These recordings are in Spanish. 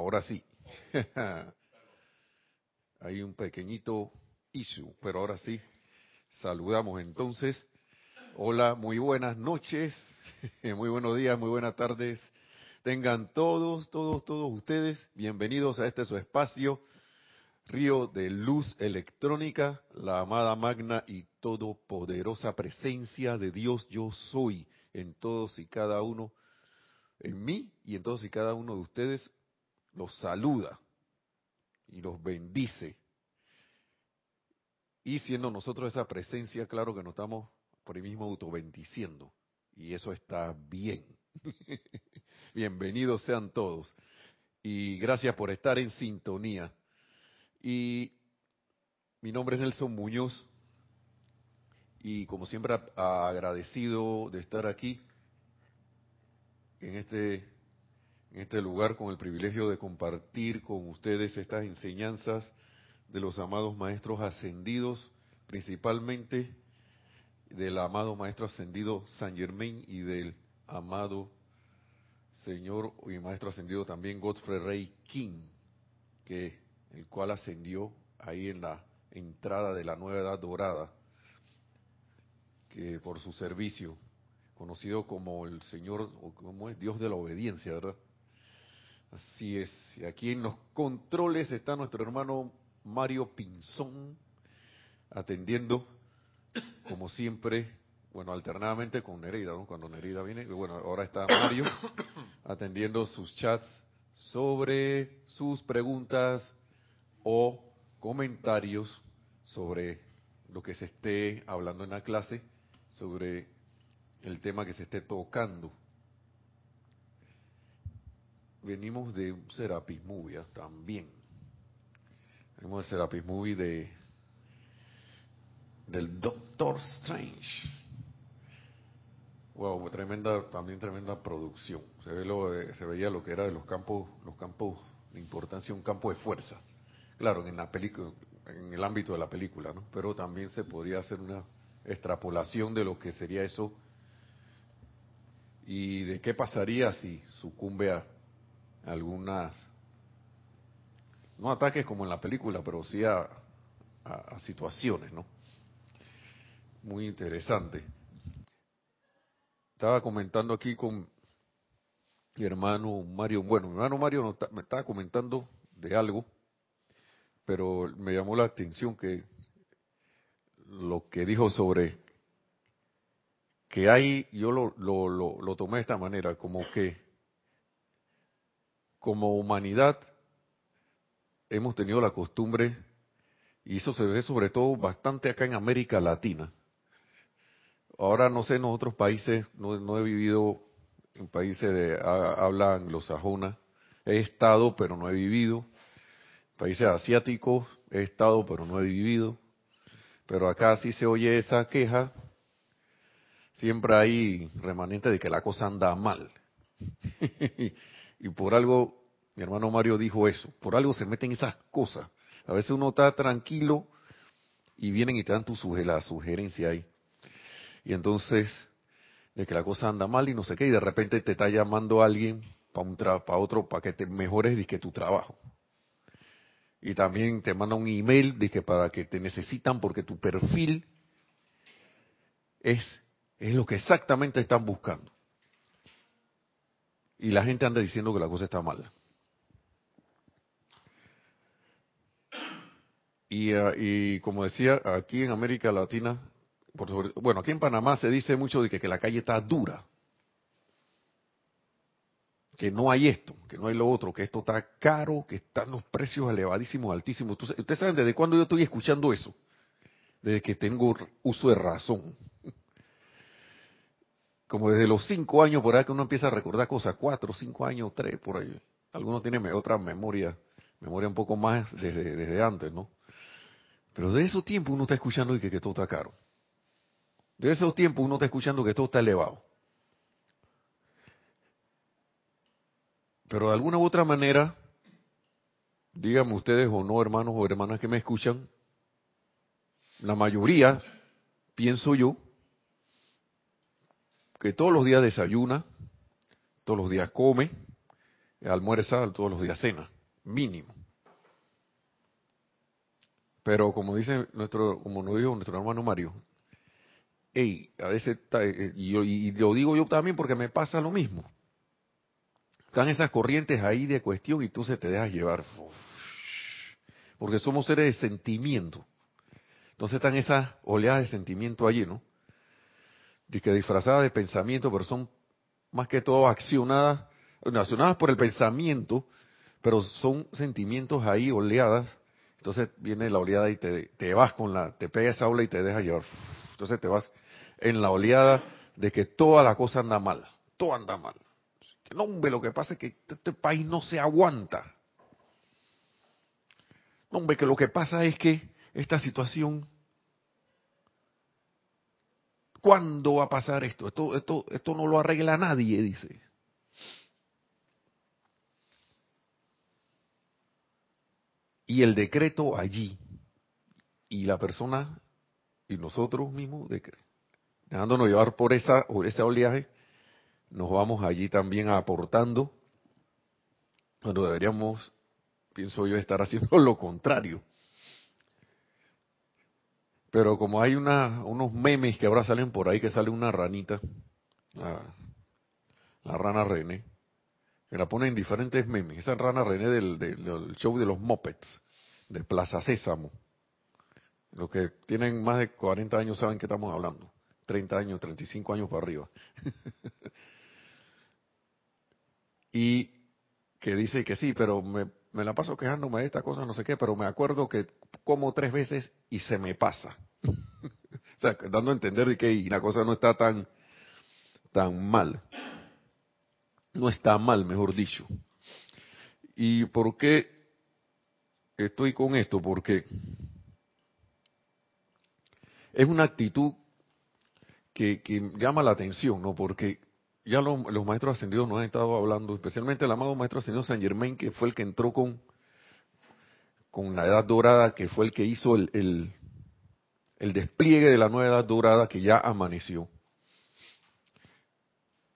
Ahora sí. Hay un pequeñito issue, pero ahora sí. Saludamos entonces. Hola, muy buenas noches, muy buenos días, muy buenas tardes. Tengan todos, todos, todos ustedes bienvenidos a este su espacio, Río de Luz Electrónica, la amada magna y todopoderosa presencia de Dios yo soy en todos y cada uno, en mí y en todos y cada uno de ustedes los saluda y los bendice. Y siendo nosotros esa presencia, claro que nos estamos por ahí mismo autobendiciendo. Y eso está bien. Bienvenidos sean todos. Y gracias por estar en sintonía. Y mi nombre es Nelson Muñoz. Y como siempre agradecido de estar aquí en este en este lugar con el privilegio de compartir con ustedes estas enseñanzas de los amados maestros ascendidos, principalmente del amado maestro ascendido San Germain y del amado señor y maestro ascendido también Godfrey Rey King, que el cual ascendió ahí en la entrada de la nueva edad dorada, que por su servicio, conocido como el Señor, o como es Dios de la obediencia, ¿verdad? Así es. Aquí en los controles está nuestro hermano Mario Pinzón atendiendo, como siempre, bueno, alternadamente con Nerida, ¿no? Cuando Nerida viene, bueno, ahora está Mario atendiendo sus chats sobre sus preguntas o comentarios sobre lo que se esté hablando en la clase, sobre el tema que se esté tocando venimos de un Serapis Movie ¿ah? también. Venimos de Serapis Movie de del Doctor Strange. Wow, tremenda, también tremenda producción. Se ve lo, se veía lo que era de los campos, los campos de importancia, un campo de fuerza. Claro, en la película, en el ámbito de la película, ¿no? Pero también se podría hacer una extrapolación de lo que sería eso y de qué pasaría si sucumbe a algunas, no ataques como en la película, pero sí a, situaciones, ¿no? Muy interesante. Estaba comentando aquí con mi hermano Mario, bueno, mi hermano Mario me estaba comentando de algo, pero me llamó la atención que lo que dijo sobre que hay, yo lo, lo, lo, lo tomé de esta manera, como que como humanidad hemos tenido la costumbre, y eso se ve sobre todo bastante acá en América Latina. Ahora no sé en otros países, no, he vivido en países de habla anglosajona, he estado pero no he vivido. Países asiáticos he estado pero no he vivido. Pero acá sí se oye esa queja, siempre hay remanente de que la cosa anda mal. Y por algo, mi hermano Mario dijo eso, por algo se meten esas cosas. A veces uno está tranquilo y vienen y te dan tu la sugerencia ahí. Y entonces, de que la cosa anda mal y no sé qué, y de repente te está llamando alguien para un para otro, para que te mejores que tu trabajo. Y también te manda un email que para que te necesitan porque tu perfil es, es lo que exactamente están buscando y la gente anda diciendo que la cosa está mala. Y, ah, y, como decía, aquí en América Latina, bueno, aquí en Panamá se dice mucho de que, la calle está dura, que no hay esto, que no hay lo otro, que esto está caro, que están los precios elevadísimos, altísimos. Ustedes saben desde cuándo yo estoy escuchando eso, desde que tengo uso de razón como desde los cinco años por ahí que uno empieza a recordar cosas, cuatro, cinco años, tres, por ahí. Algunos tienen otra memoria, memoria un poco más desde, antes, ¿no? Pero de esos tiempos uno está escuchando que, que todo está caro. De esos tiempos uno está escuchando que todo está elevado. Pero de alguna u otra manera, díganme ustedes o no, hermanos o hermanas que me escuchan, la mayoría, pienso yo, que todos los días desayuna, todos los días come, almuerza, todos los días cena, mínimo. Pero como dice nuestro, como nos dijo nuestro hermano Mario, hey, a veces, eh, y, y lo digo yo también porque me pasa lo mismo. Están esas corrientes ahí de cuestión y tú se te dejas llevar. Porque somos seres de sentimiento. Entonces están esas oleadas de sentimiento allí, ¿no? Que disfrazadas de pensamiento, pero son más que todo accionadas, accionadas por el pensamiento, pero son sentimientos ahí, oleadas. Entonces viene la oleada y te, vas con la, te pega esa y te deja llevar. Entonces te vas en la oleada de que toda la cosa anda mal, todo anda mal. No, hombre, lo que pasa es que este país no se aguanta. No, hombre, que lo que pasa es que esta situación, ¿cuándo va a pasar esto? Esto, esto, esto no lo arregla nadie, dice. Y el decreto allí, y la persona, y nosotros mismos, dejándonos llevar por esa, por ese oleaje, nos vamos allí también aportando, cuando deberíamos, pienso yo, estar haciendo lo contrario. Pero como hay una, unos memes que ahora salen por ahí, que sale una ranita, la, rana René, que la ponen en diferentes memes. Esa rana René del, show de los Muppets, de Plaza Sésamo. Los que tienen más de 40 años saben que estamos hablando. 30 años, 35 años para arriba. y que dice que sí, pero me, me, la paso quejándome de esta cosa, no sé qué, pero me acuerdo que como tres veces y se me pasa. o sea, dando a entender que la cosa no está tan, tan mal. No está mal, mejor dicho. ¿Y por qué estoy con esto? Porque es una actitud que llama la atención, ¿no? Porque ya los maestros ascendidos nos han estado hablando, especialmente el amado maestro ascendido San Germain, que fue el que entró con, con la edad dorada, que fue el que hizo el, el, despliegue de la nueva edad dorada que ya amaneció,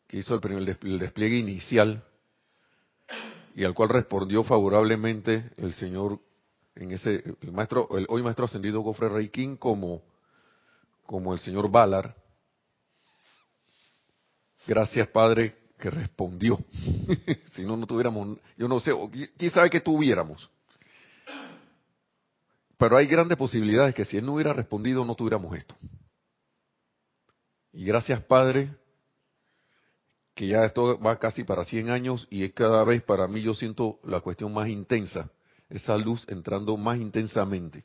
que hizo el, el despliegue inicial y al cual respondió favorablemente el señor en ese el maestro el hoy maestro ascendido Gofre Reikin como como el señor Ballard Gracias, Padre, que respondió. si no, no tuviéramos, yo no sé, quién sabe que tuviéramos. Pero hay grandes posibilidades que si Él no hubiera respondido, no tuviéramos esto. Y gracias, Padre, que ya esto va casi para 100 años y es cada vez para mí yo siento la cuestión más intensa, esa luz entrando más intensamente.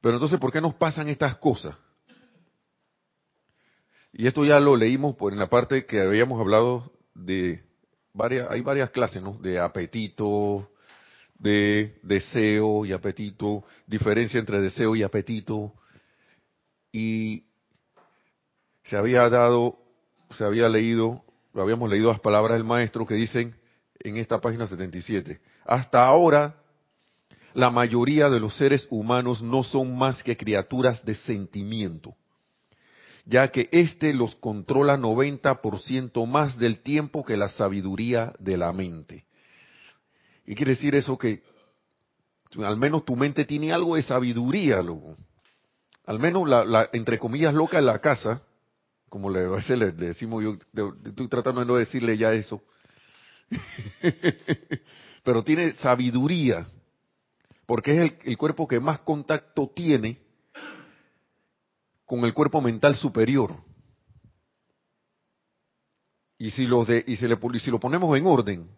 Pero entonces, ¿por qué nos pasan estas cosas? Y esto ya lo leímos por en la parte que habíamos hablado de varias, hay varias clases, ¿no? De apetito, de deseo y apetito, diferencia entre deseo y apetito. Y se había dado, se había leído, habíamos leído las palabras del maestro que dicen en esta página 77. Hasta ahora, la mayoría de los seres humanos no son más que criaturas de sentimiento ya que éste los controla 90% más del tiempo que la sabiduría de la mente. ¿Y quiere decir eso que al menos tu mente tiene algo de sabiduría, luego? Al menos la, entre comillas loca en la casa, como le, veces le, decimos yo, estoy tratando de no decirle ya eso, pero tiene sabiduría, porque es el cuerpo que más contacto tiene con el cuerpo mental superior. Y si, lo de, y, si lo ponemos en orden,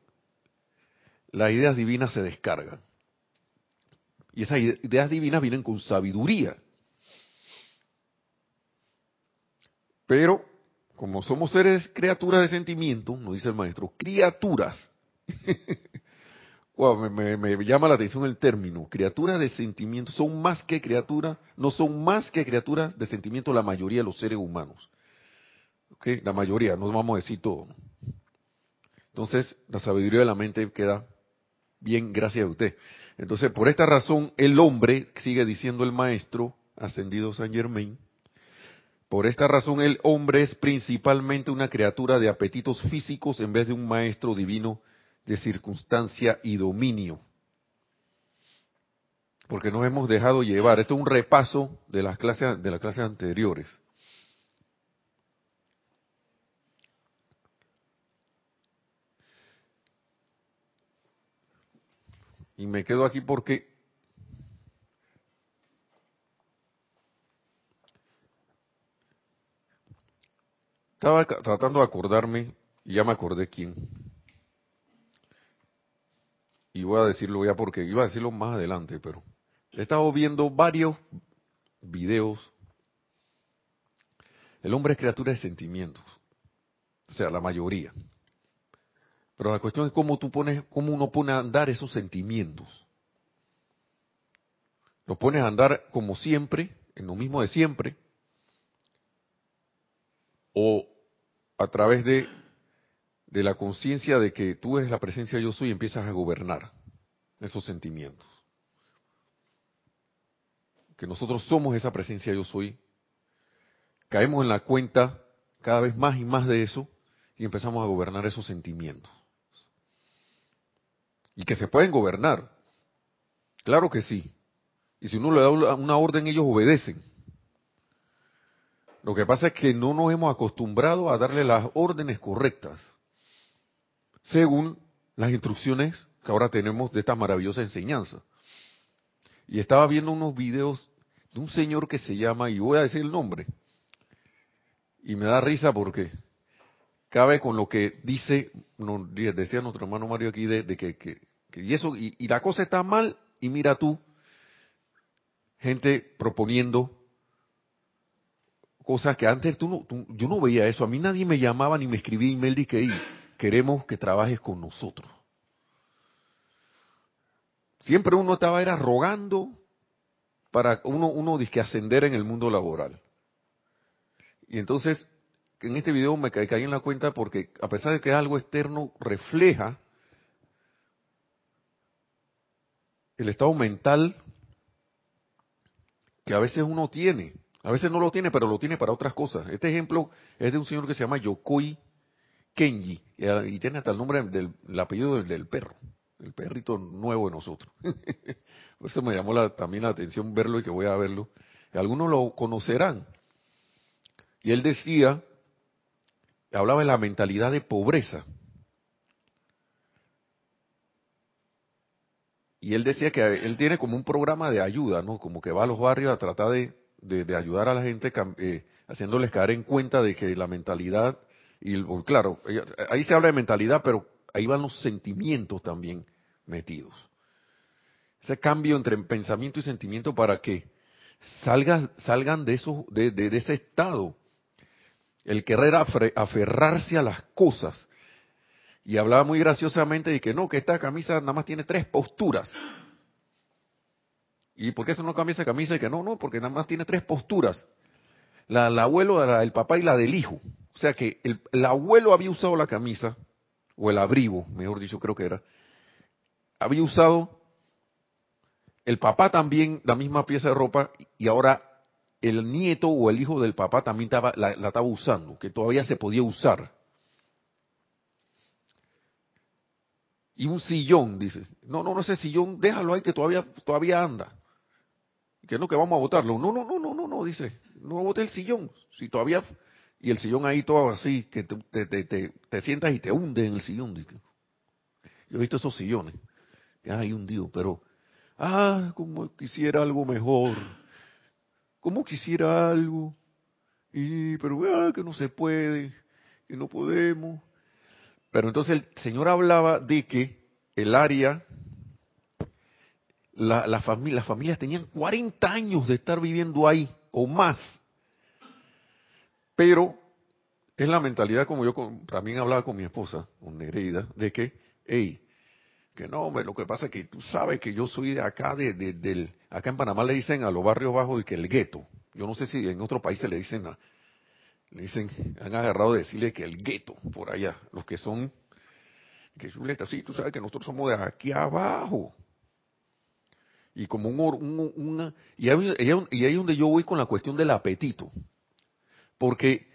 las ideas divinas se descargan. Y esas ideas divinas vienen con sabiduría. Pero, como somos seres criaturas de sentimiento, nos dice el maestro, criaturas. Me, llama la atención el término. Criaturas de sentimiento son más que criaturas, no son más que criaturas de sentimiento la mayoría de los seres humanos. ¿Okay? La mayoría, no vamos a decir todo. Entonces, la sabiduría de la mente queda bien gracias a usted. Entonces, por esta razón, el hombre, sigue diciendo el maestro ascendido San Germain, Por esta razón el hombre es principalmente una criatura de apetitos físicos en vez de un maestro divino de circunstancia y dominio. Porque nos hemos dejado llevar. Esto es un repaso de las clases, de las clases anteriores. Y me quedo aquí porque estaba tratando de acordarme, y ya me acordé quién. Y voy a decirlo ya porque iba a decirlo más adelante, pero he estado viendo varios videos. El hombre es criatura de sentimientos, o sea, la mayoría. Pero la cuestión es cómo tú pones, cómo uno pone a andar esos sentimientos. Los pones a andar como siempre, en lo mismo de siempre, o a través de, de la conciencia de que tú eres la presencia yo soy y empiezas a gobernar esos sentimientos. Que nosotros somos esa presencia yo soy. Caemos en la cuenta cada vez más y más de eso y empezamos a gobernar esos sentimientos y que se pueden gobernar. Claro que sí. Y si uno le da una orden, ellos obedecen. Lo que pasa es que no nos hemos acostumbrado a darle las órdenes correctas, según las instrucciones que ahora tenemos de esta maravillosa enseñanza. Y estaba viendo unos videos de un señor que se llama, y voy a decir el nombre, y me da risa porque cabe con lo que dice, decía nuestro hermano Mario aquí, de, que, y eso, y, la cosa está mal, y mira tú, gente proponiendo cosas que antes tú no, yo no veía eso, a mí nadie me llamaba ni me escribía email y que queremos que trabajes con nosotros. Siempre uno estaba era rogando para uno, uno disque ascender en el mundo laboral. Y entonces en este video me caí, en la cuenta porque a pesar de que algo externo, refleja el estado mental que a veces uno tiene. A veces no lo tiene, pero lo tiene para otras cosas. Este ejemplo es de un señor que se llama Yokoi Kenji y tiene hasta el nombre del apellido del, perro, el perrito nuevo de nosotros. Eso me llamó también la atención verlo y que voy a verlo. Algunos lo conocerán. Y él decía hablaba de la mentalidad de pobreza. Y él decía que él tiene como un programa de ayuda, ¿no? Como que va a los barrios a tratar de, de, ayudar a la gente, eh, haciéndoles caer en cuenta de que la mentalidad, y claro, ahí se habla de mentalidad, pero ahí van los sentimientos también metidos. Ese cambio entre pensamiento y sentimiento para que salgan, salgan de, eso, de, de ese estado el querer aferrarse a las cosas. Y hablaba muy graciosamente de que no, que esta camisa nada más tiene tres posturas. ¿Y por qué eso no cambia esa camisa? Y que no, no, porque nada más tiene tres posturas. La del abuelo, la del papá y la del hijo. O sea que el, el, abuelo había usado la camisa, o el abrigo, mejor dicho creo que era, había usado el papá también la misma pieza de ropa y ahora el nieto o el hijo del papá también estaba, la, estaba usando, que todavía se podía usar. Y un sillón, dice, no, no, no, ese sillón, déjalo ahí que todavía, todavía anda. Que no, que vamos a botarlo. No, no, no, no, no, no, dice, no bote el sillón. Si todavía, y el sillón ahí todo así, que te, te, te, te sientas y te hunde en el sillón. Yo he visto esos sillones, hay hundido, pero, ah, como quisiera algo mejor ¿Cómo quisiera algo? Y, pero ah, que no se puede, que no podemos. Pero entonces el Señor hablaba de que el área, la, las familias tenían 40 años de estar viviendo ahí o más. Pero es la mentalidad como yo también hablaba con mi esposa, con Nereida, de que, hey, que no, hombre, lo que pasa es que tú sabes que yo soy de acá, de, del, acá en Panamá le dicen a los barrios bajos y que el gueto. Yo no sé si en otros países le dicen, le dicen, han agarrado de decirle que el gueto por allá, los que son, que chuleta, sí, tú sabes que nosotros somos de aquí abajo. Y como un, un una, y ahí, y ahí donde yo voy con la cuestión del apetito. Porque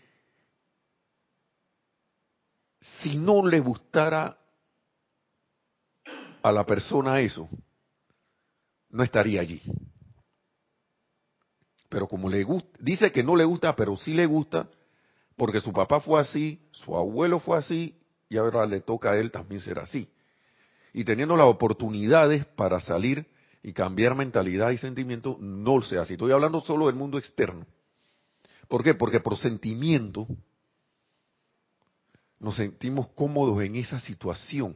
si no le gustara a la persona eso, no estaría allí. Pero como le gusta, dice que no le gusta, pero sí le gusta, porque su papá fue así, su abuelo fue así, y ahora le toca a él también ser así. Y teniendo las oportunidades para salir y cambiar mentalidad y sentimiento, no sea así. Estoy hablando solo del mundo externo. ¿Por qué? Porque por sentimiento nos sentimos cómodos en esa situación.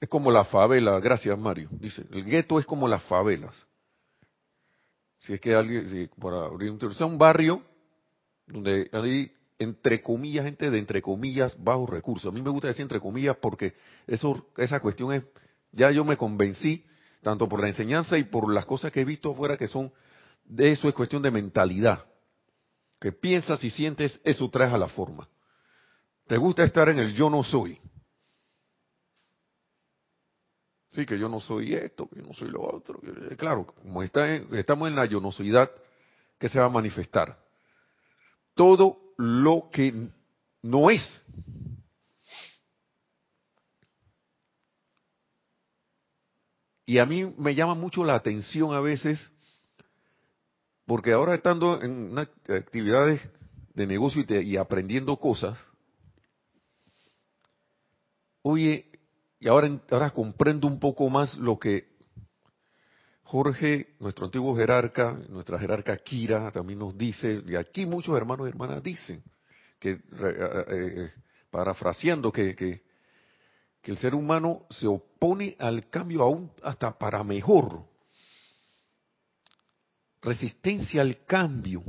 Es como la favela, gracias Mario. Dice, el gueto es como las favelas. Si es que alguien, si para abrir un, barrio donde hay entre comillas gente de entre comillas bajos recursos. A mí me gusta decir entre comillas porque eso, esa cuestión es, ya yo me convencí, tanto por la enseñanza y por las cosas que he visto afuera que son, de eso es cuestión de mentalidad. Que piensas y sientes, eso traes a la forma. ¿Te gusta estar en el yo no soy? Sí, que yo no soy esto, que yo no soy lo otro. Claro, como está estamos en la yo no soyidad, ¿qué se va a manifestar? Todo lo que no es. Y a mí me llama mucho la atención a veces, porque ahora estando en actividades de negocio y, y aprendiendo cosas, oye, y ahora, ahora comprendo un poco más lo que Jorge, nuestro antiguo jerarca, nuestra jerarca Kira, también nos dice, y aquí muchos hermanos y hermanas dicen, que eh, eh, eh, parafraseando que, que, que, el ser humano se opone al cambio aún hasta para mejor. Resistencia al cambio.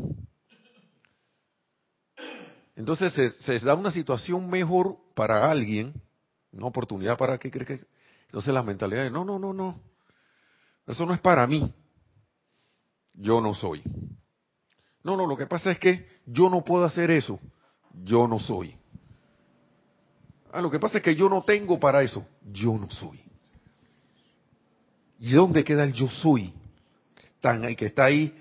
Entonces se, da una situación mejor para alguien una oportunidad para que cree que... Entonces la mentalidad de, no, no, no, no. Eso no es para mí. Yo no soy. No, no, lo que pasa es que yo no puedo hacer eso. Yo no soy. Ah, lo que pasa es que yo no tengo para eso. Yo no soy. ¿Y dónde queda el yo soy? Tan que está ahí,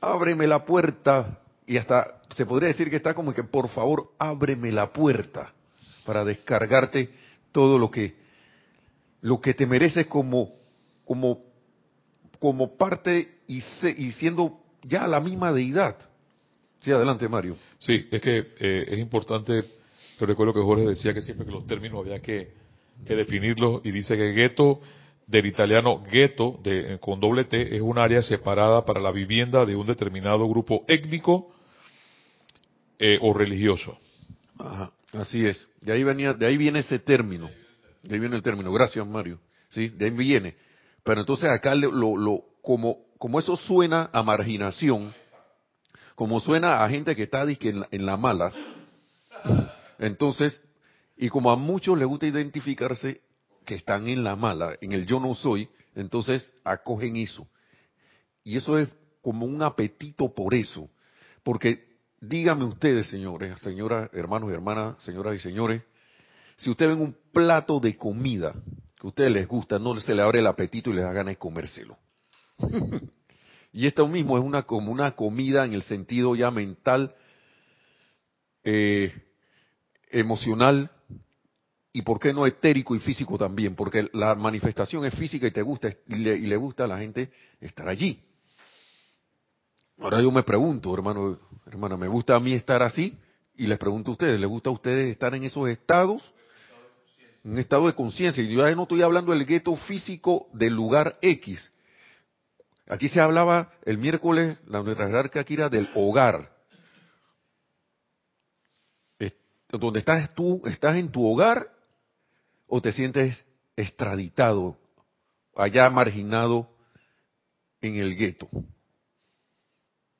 ábreme la puerta. Y hasta se podría decir que está como que, por favor, ábreme la puerta para descargarte todo lo que lo que te mereces como como como parte y, y siendo ya la misma deidad. Sí, adelante Mario. Sí, es que eh, es importante, yo recuerdo que Jorge decía que siempre que los términos había que, que definirlos y dice que gueto del italiano ghetto de, con doble T es un área separada para la vivienda de un determinado grupo étnico eh, o religioso. Ajá. Así es. De ahí venía, de ahí viene ese término. De ahí viene el término. Gracias, Mario. Sí, de ahí viene. Pero entonces acá lo, lo, como, como eso suena a marginación, como suena a gente que está en la, en la mala, entonces, y como a muchos les gusta identificarse que están en la mala, en el yo no soy, entonces acogen eso. Y eso es como un apetito por eso. Porque Díganme ustedes, señores, señoras, hermanos y hermanas, señoras y señores, si ustedes ven un plato de comida que a ustedes les gusta, no se le abre el apetito y les da ganas de comérselo. y esto mismo es una como una comida en el sentido ya mental, eh, emocional y por qué no etérico y físico también, porque la manifestación es física y te gusta y le, y le gusta a la gente estar allí. Ahora yo me pregunto, hermano, hermana, ¿me gusta a mí estar así? Y les pregunto a ustedes, ¿les gusta a ustedes estar en esos estados? Un estado de conciencia. Y yo ya no estoy hablando del gueto físico del lugar X. Aquí se hablaba el miércoles, la nuestra jerarquía aquí era del hogar. Donde estás tú, estás en tu hogar o te sientes extraditado, allá marginado en el gueto.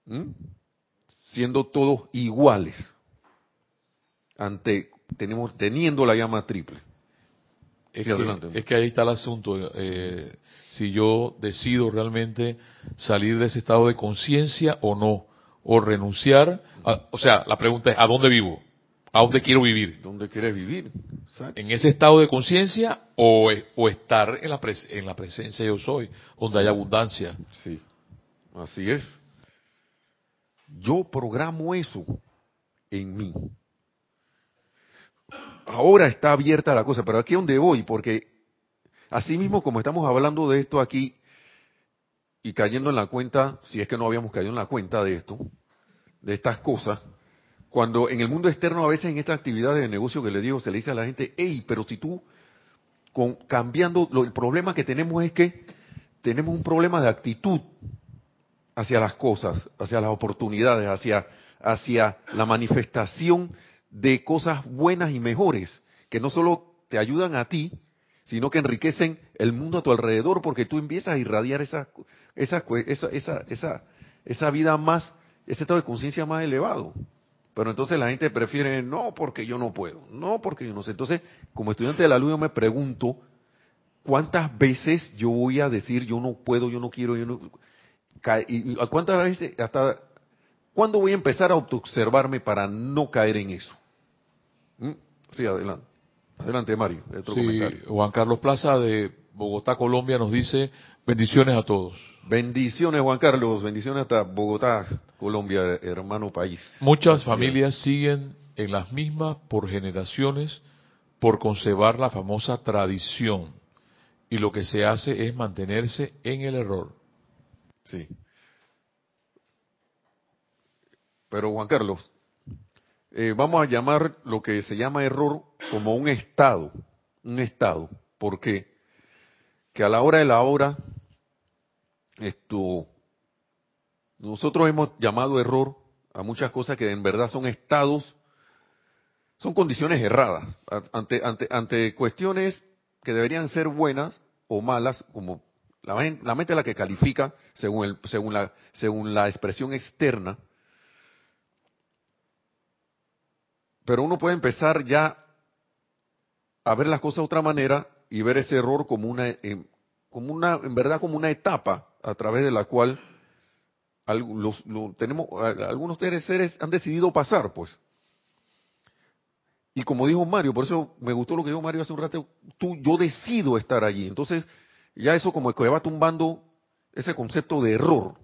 ¿Mm? siendo todos iguales ante tenemos teniendo la llama triple. Es, que, ahí está el asunto. Eh, si yo decido realmente salir de ese estado de conciencia o no, o renunciar. o sea, la pregunta es: ¿a dónde vivo? ¿A dónde quiero vivir? ¿Dónde quieres vivir? ¿En ese estado de conciencia o, o, estar en la, en la presencia yo soy, donde hay abundancia? Sí, así es. Yo programo eso en mí. Ahora está abierta la cosa, pero aquí es donde voy, porque así mismo como estamos hablando de esto aquí y cayendo en la cuenta, si es que no habíamos caído en la cuenta de esto, de estas cosas, cuando en el mundo externo a veces en estas actividades de negocio que le digo se le dice a la gente, hey, pero si tú con, cambiando, lo, el problema que tenemos es que tenemos un problema de actitud hacia las cosas, hacia las oportunidades, hacia, hacia la manifestación de cosas buenas y mejores, que no solo te ayudan a ti, sino que enriquecen el mundo a tu alrededor, porque tú empiezas a irradiar esa, esa, esa, esa, esa vida más, ese estado de conciencia más elevado. Pero entonces la gente prefiere, no, porque yo no puedo, no, porque yo no sé. Entonces, como estudiante de la luz, yo me pregunto, ¿cuántas veces yo voy a decir, yo no puedo, yo no quiero, yo no... Y cuántas veces, hasta, ¿cuándo voy a empezar a observarme para no caer en eso? ¿Mm? Sí, adelante. Adelante, Mario. Otro sí, Juan Carlos Plaza de Bogotá, Colombia, nos dice bendiciones a todos. Bendiciones, Juan Carlos. Bendiciones hasta Bogotá, Colombia, hermano país. Muchas familias siguen en las mismas por generaciones por conservar la famosa tradición. Y lo que se hace es mantenerse en el error. Sí. Pero Juan Carlos, eh, vamos a llamar lo que se llama error como un estado, un estado, porque que a la hora de la hora, esto, nosotros hemos llamado error a muchas cosas que en verdad son estados, son condiciones erradas, ante, ante, ante cuestiones que deberían ser buenas o malas, como la, mente la que califica según, el, según, la, según la expresión externa, Pero uno puede empezar ya a ver las cosas de otra manera y ver ese error como una, eh, como una, en verdad como una etapa a través de la cual los, tenemos, algunos seres han decidido pasar, pues. Y como dijo Mario, por eso me gustó lo que dijo Mario hace un rato, tú, yo decido estar allí. Entonces, ya eso como que va tumbando ese concepto de error.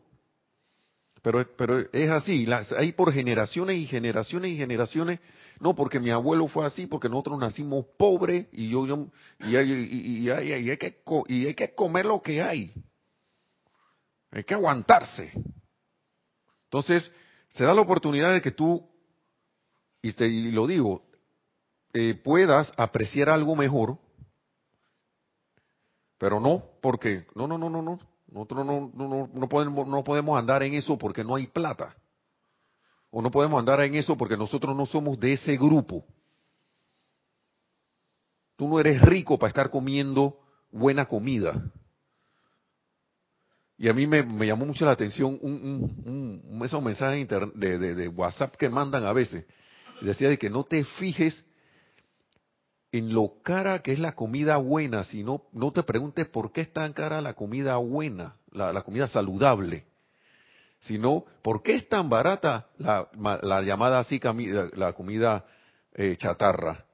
Pero, pero es así, las, hay por generaciones y generaciones y generaciones no, porque mi abuelo fue así, porque nosotros nacimos pobres y yo, yo y, y, hay que, y hay que comer lo que hay. Hay que aguantarse. Entonces, se da la oportunidad de que tú, y, te, lo digo, eh, puedas apreciar algo mejor, pero no porque, no, no, no, no, no, nosotros no, no, no, podemos, no podemos andar en eso porque no hay plata. O no podemos andar en eso porque nosotros no somos de ese grupo. Tú no eres rico para estar comiendo buena comida. Y a mí me, llamó mucho la atención un, un, esos mensajes de, de, WhatsApp que mandan a veces. Decía de que no te fijes en lo cara que es la comida buena, sino no te preguntes por qué es tan cara la comida buena, la comida saludable sino por qué es tan barata la, la llamada así la, comida eh, chatarra.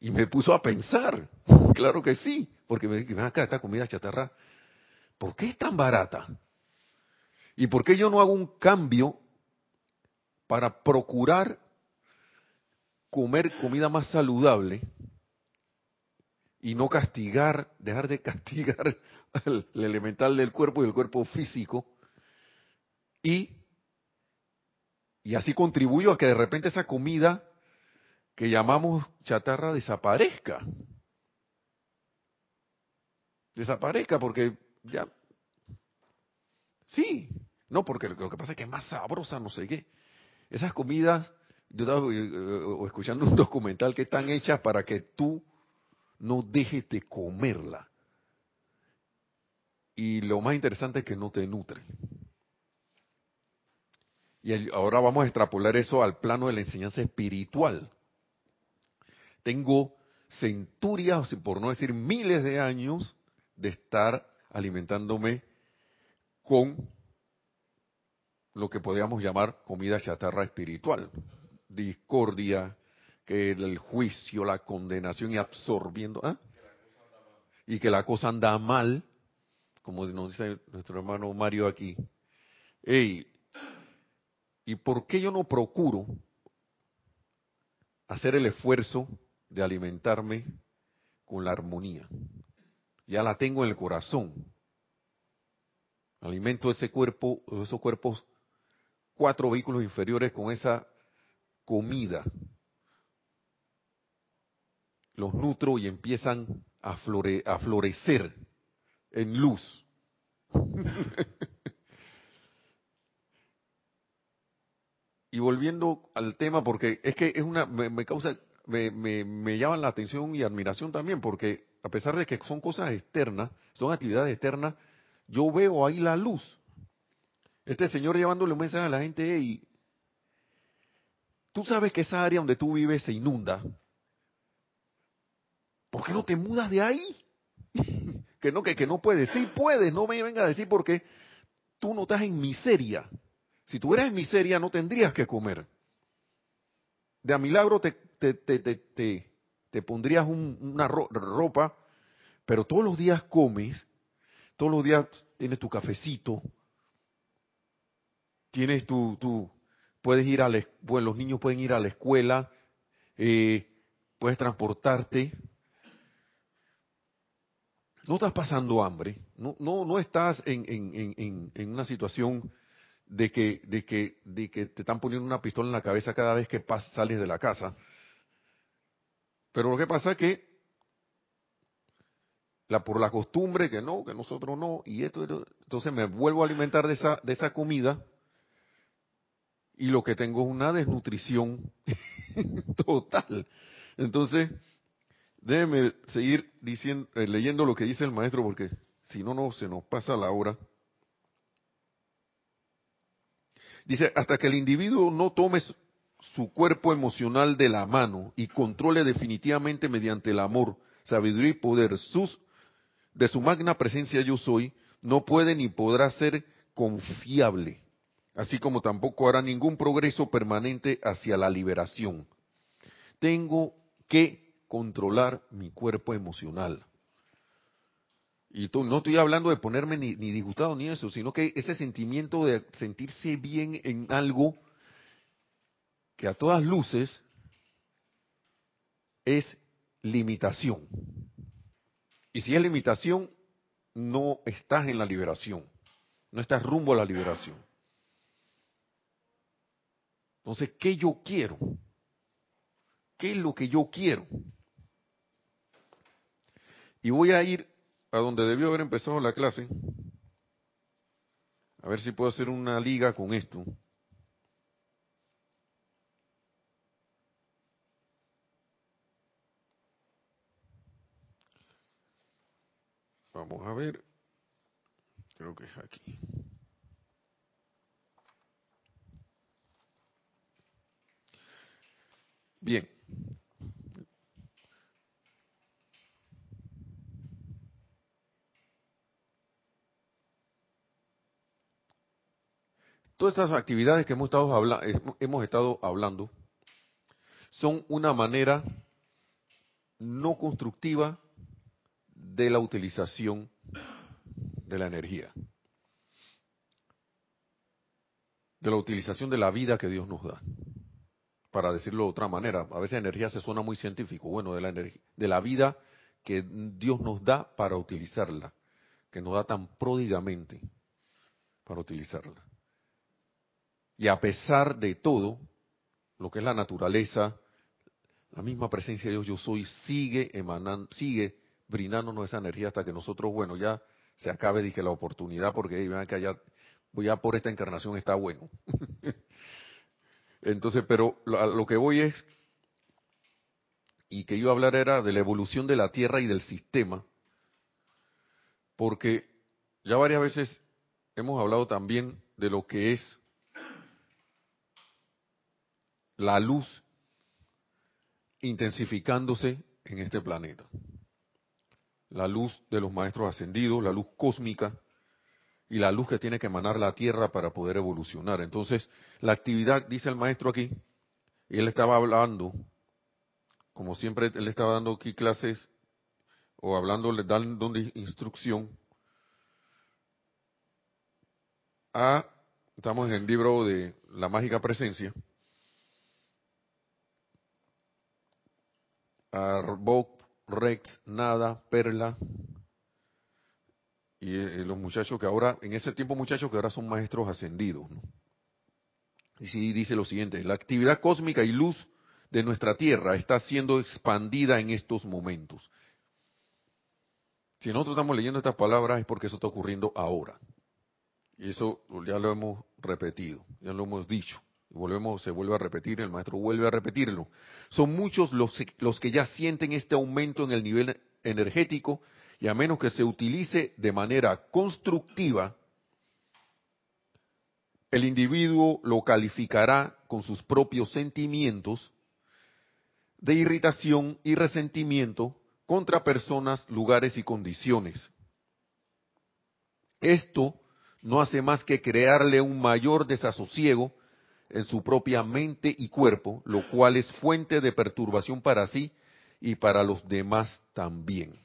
Y me puso a pensar, claro que sí, porque me dije, acá, esta comida chatarra, ¿por qué es tan barata? ¿Y por qué yo no hago un cambio para procurar comer comida más saludable y no castigar, dejar de castigar el elemental del cuerpo y el cuerpo físico y, y así contribuyo a que de repente esa comida que llamamos chatarra desaparezca. Desaparezca porque ya... Sí, no, porque lo que pasa es que es más sabrosa, no sé qué. Esas comidas, yo estaba eh, eh, escuchando un documental que están hechas para que tú no dejes de comerla. Y lo más interesante es que no te nutre. Y ahora vamos a extrapolar eso al plano de la enseñanza espiritual. Tengo centurias, por no decir miles de años, de estar alimentándome con lo que podríamos llamar comida chatarra espiritual. Discordia, que el juicio, la condenación y absorbiendo. ¿ah? Y que la cosa anda mal, como nos dice nuestro hermano Mario aquí. Ey, ¿Y por qué yo no procuro hacer el esfuerzo de alimentarme con la armonía? Ya la tengo en el corazón. Alimento ese cuerpo, esos cuerpos, cuatro vehículos inferiores con esa comida. Los nutro y empiezan a, a florecer en luz. y volviendo al tema, porque es que es una, me, causa, me, me, me llaman la atención y admiración también, porque a pesar de que son cosas externas, son actividades externas, yo veo ahí la luz. Este señor llevándole un mensaje a la gente y tú sabes que esa área donde tú vives se inunda. ¿Por qué no te mudas de ahí? que no, que, que no puedes. Sí puedes, no me venga a decir porque tú no estás en miseria. Si tú eres en miseria, no tendrías que comer. De a milagro te, te, te, te pondrías una ropa, pero todos los días comes, todos los días tienes tu cafecito, tienes tu, tu puedes ir a la, bueno, los niños pueden ir a la escuela, eh, puedes transportarte, no estás pasando hambre, no, no, no estás en, en, en, en una situación de que, de, que, de que te están poniendo una pistola en la cabeza cada vez que sales de la casa. Pero lo que pasa es que la, por la costumbre que no, que nosotros no, y esto, entonces me vuelvo a alimentar de esa, de esa comida y lo que tengo es una desnutrición total. Entonces, déjeme seguir diciendo, eh, leyendo lo que dice el maestro porque si no, no se nos pasa la hora. Dice, hasta que el individuo no tome su cuerpo emocional de la mano y controle definitivamente mediante el amor, sabiduría y poder sus, de su magna presencia yo soy, no puede ni podrá ser confiable, así como tampoco hará ningún progreso permanente hacia la liberación. Tengo que controlar mi cuerpo emocional. Y no estoy hablando de ponerme ni, ni, disgustado ni eso, sino que ese sentimiento de sentirse bien en algo que a todas luces es limitación. Y si es limitación, no estás en la liberación, no estás rumbo a la liberación. Entonces, ¿qué yo quiero? ¿Qué es lo que yo quiero? Y voy a ir a donde debió haber empezado la clase, a ver si puedo hacer una liga con esto. Vamos a ver, creo que es aquí. Bien, Todas estas actividades que hemos estado, eh, hemos estado hablando son una manera no constructiva de la utilización de la energía, de la utilización de la vida que Dios nos da. Para decirlo de otra manera, a veces energía se suena muy científico, bueno, de la, de la vida que Dios nos da para utilizarla, que nos da tan pródigamente para utilizarla. Y a pesar de todo, lo que es la naturaleza, la misma presencia de Dios yo soy, sigue emanando, sigue brindándonos esa energía hasta que nosotros, bueno, ya se acabe, dije, la oportunidad, porque vean que ya, ya por esta encarnación está bueno. Entonces, pero lo, que voy es, y que yo hablar era de la evolución de la Tierra y del sistema, porque ya varias veces hemos hablado también de lo que es la luz intensificándose en este planeta. La luz de los maestros ascendidos, la luz cósmica y la luz que tiene que emanar la Tierra para poder evolucionar. Entonces, la actividad, dice el maestro aquí, y él estaba hablando, como siempre, él estaba dando aquí clases o hablando, dando instrucción a estamos en el libro de La Mágica Presencia. Arbok, Rex, Nada, Perla, y eh, los muchachos que ahora, en ese tiempo muchachos que ahora son maestros ascendidos. Y sí dice lo siguiente, la actividad cósmica y luz de nuestra Tierra está siendo expandida en estos momentos. Si nosotros estamos leyendo estas palabras es porque eso está ocurriendo ahora. Y eso ya lo hemos repetido, ya lo hemos dicho. Volvemos, se vuelve a repetir, el maestro vuelve a repetirlo. Son muchos los, los que ya sienten este aumento en el nivel energético y a menos que se utilice de manera constructiva, el individuo lo calificará con sus propios sentimientos de irritación y resentimiento contra personas, lugares y condiciones. Esto no hace más que crearle un mayor desasosiego en su propia mente y cuerpo, lo cual es fuente de perturbación para sí y para los demás también.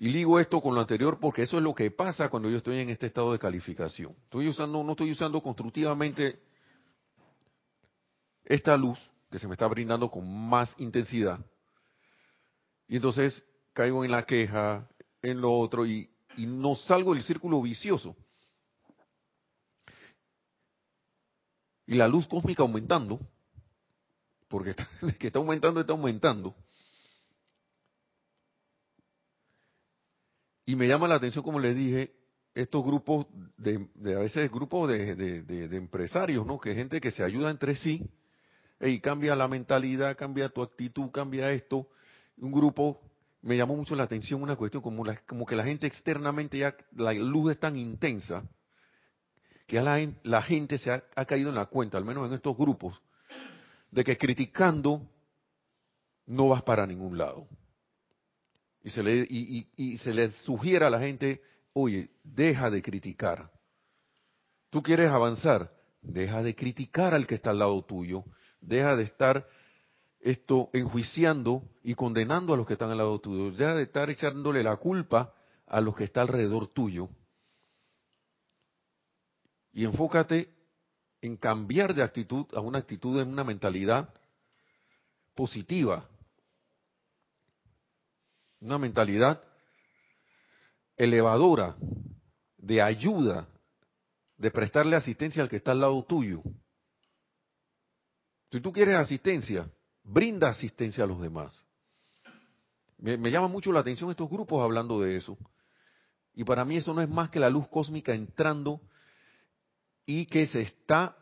Y digo esto con lo anterior porque eso es lo que pasa cuando yo estoy en este estado de calificación. Estoy usando, no estoy usando constructivamente esta luz que se me está brindando con más intensidad. Y entonces caigo en la queja, en lo otro, y, no salgo del círculo vicioso. Y la luz cósmica aumentando, porque está, que está aumentando, está aumentando. Y me llama la atención, como les dije, estos grupos de, a veces grupos de, empresarios, ¿no? Que gente que se ayuda entre sí, y cambia la mentalidad, cambia tu actitud, cambia esto. Un grupo, me llamó mucho la atención una cuestión como, como que la gente externamente ya, la luz es tan intensa, que la, la gente se ha caído en la cuenta, al menos en estos grupos, de que criticando no vas para ningún lado y se le, y, se le sugiere a la gente, oye, deja de criticar. Tú quieres avanzar, deja de criticar al que está al lado tuyo, deja de estar esto enjuiciando y condenando a los que están al lado tuyo, deja de estar echándole la culpa a los que están alrededor tuyo. Y enfócate en cambiar de actitud a una actitud, en una mentalidad positiva, una mentalidad elevadora, de ayuda, de prestarle asistencia al que está al lado tuyo. Si tú quieres asistencia, brinda asistencia a los demás. Me, llama mucho la atención estos grupos hablando de eso. Y para mí eso no es más que la luz cósmica entrando y que se está,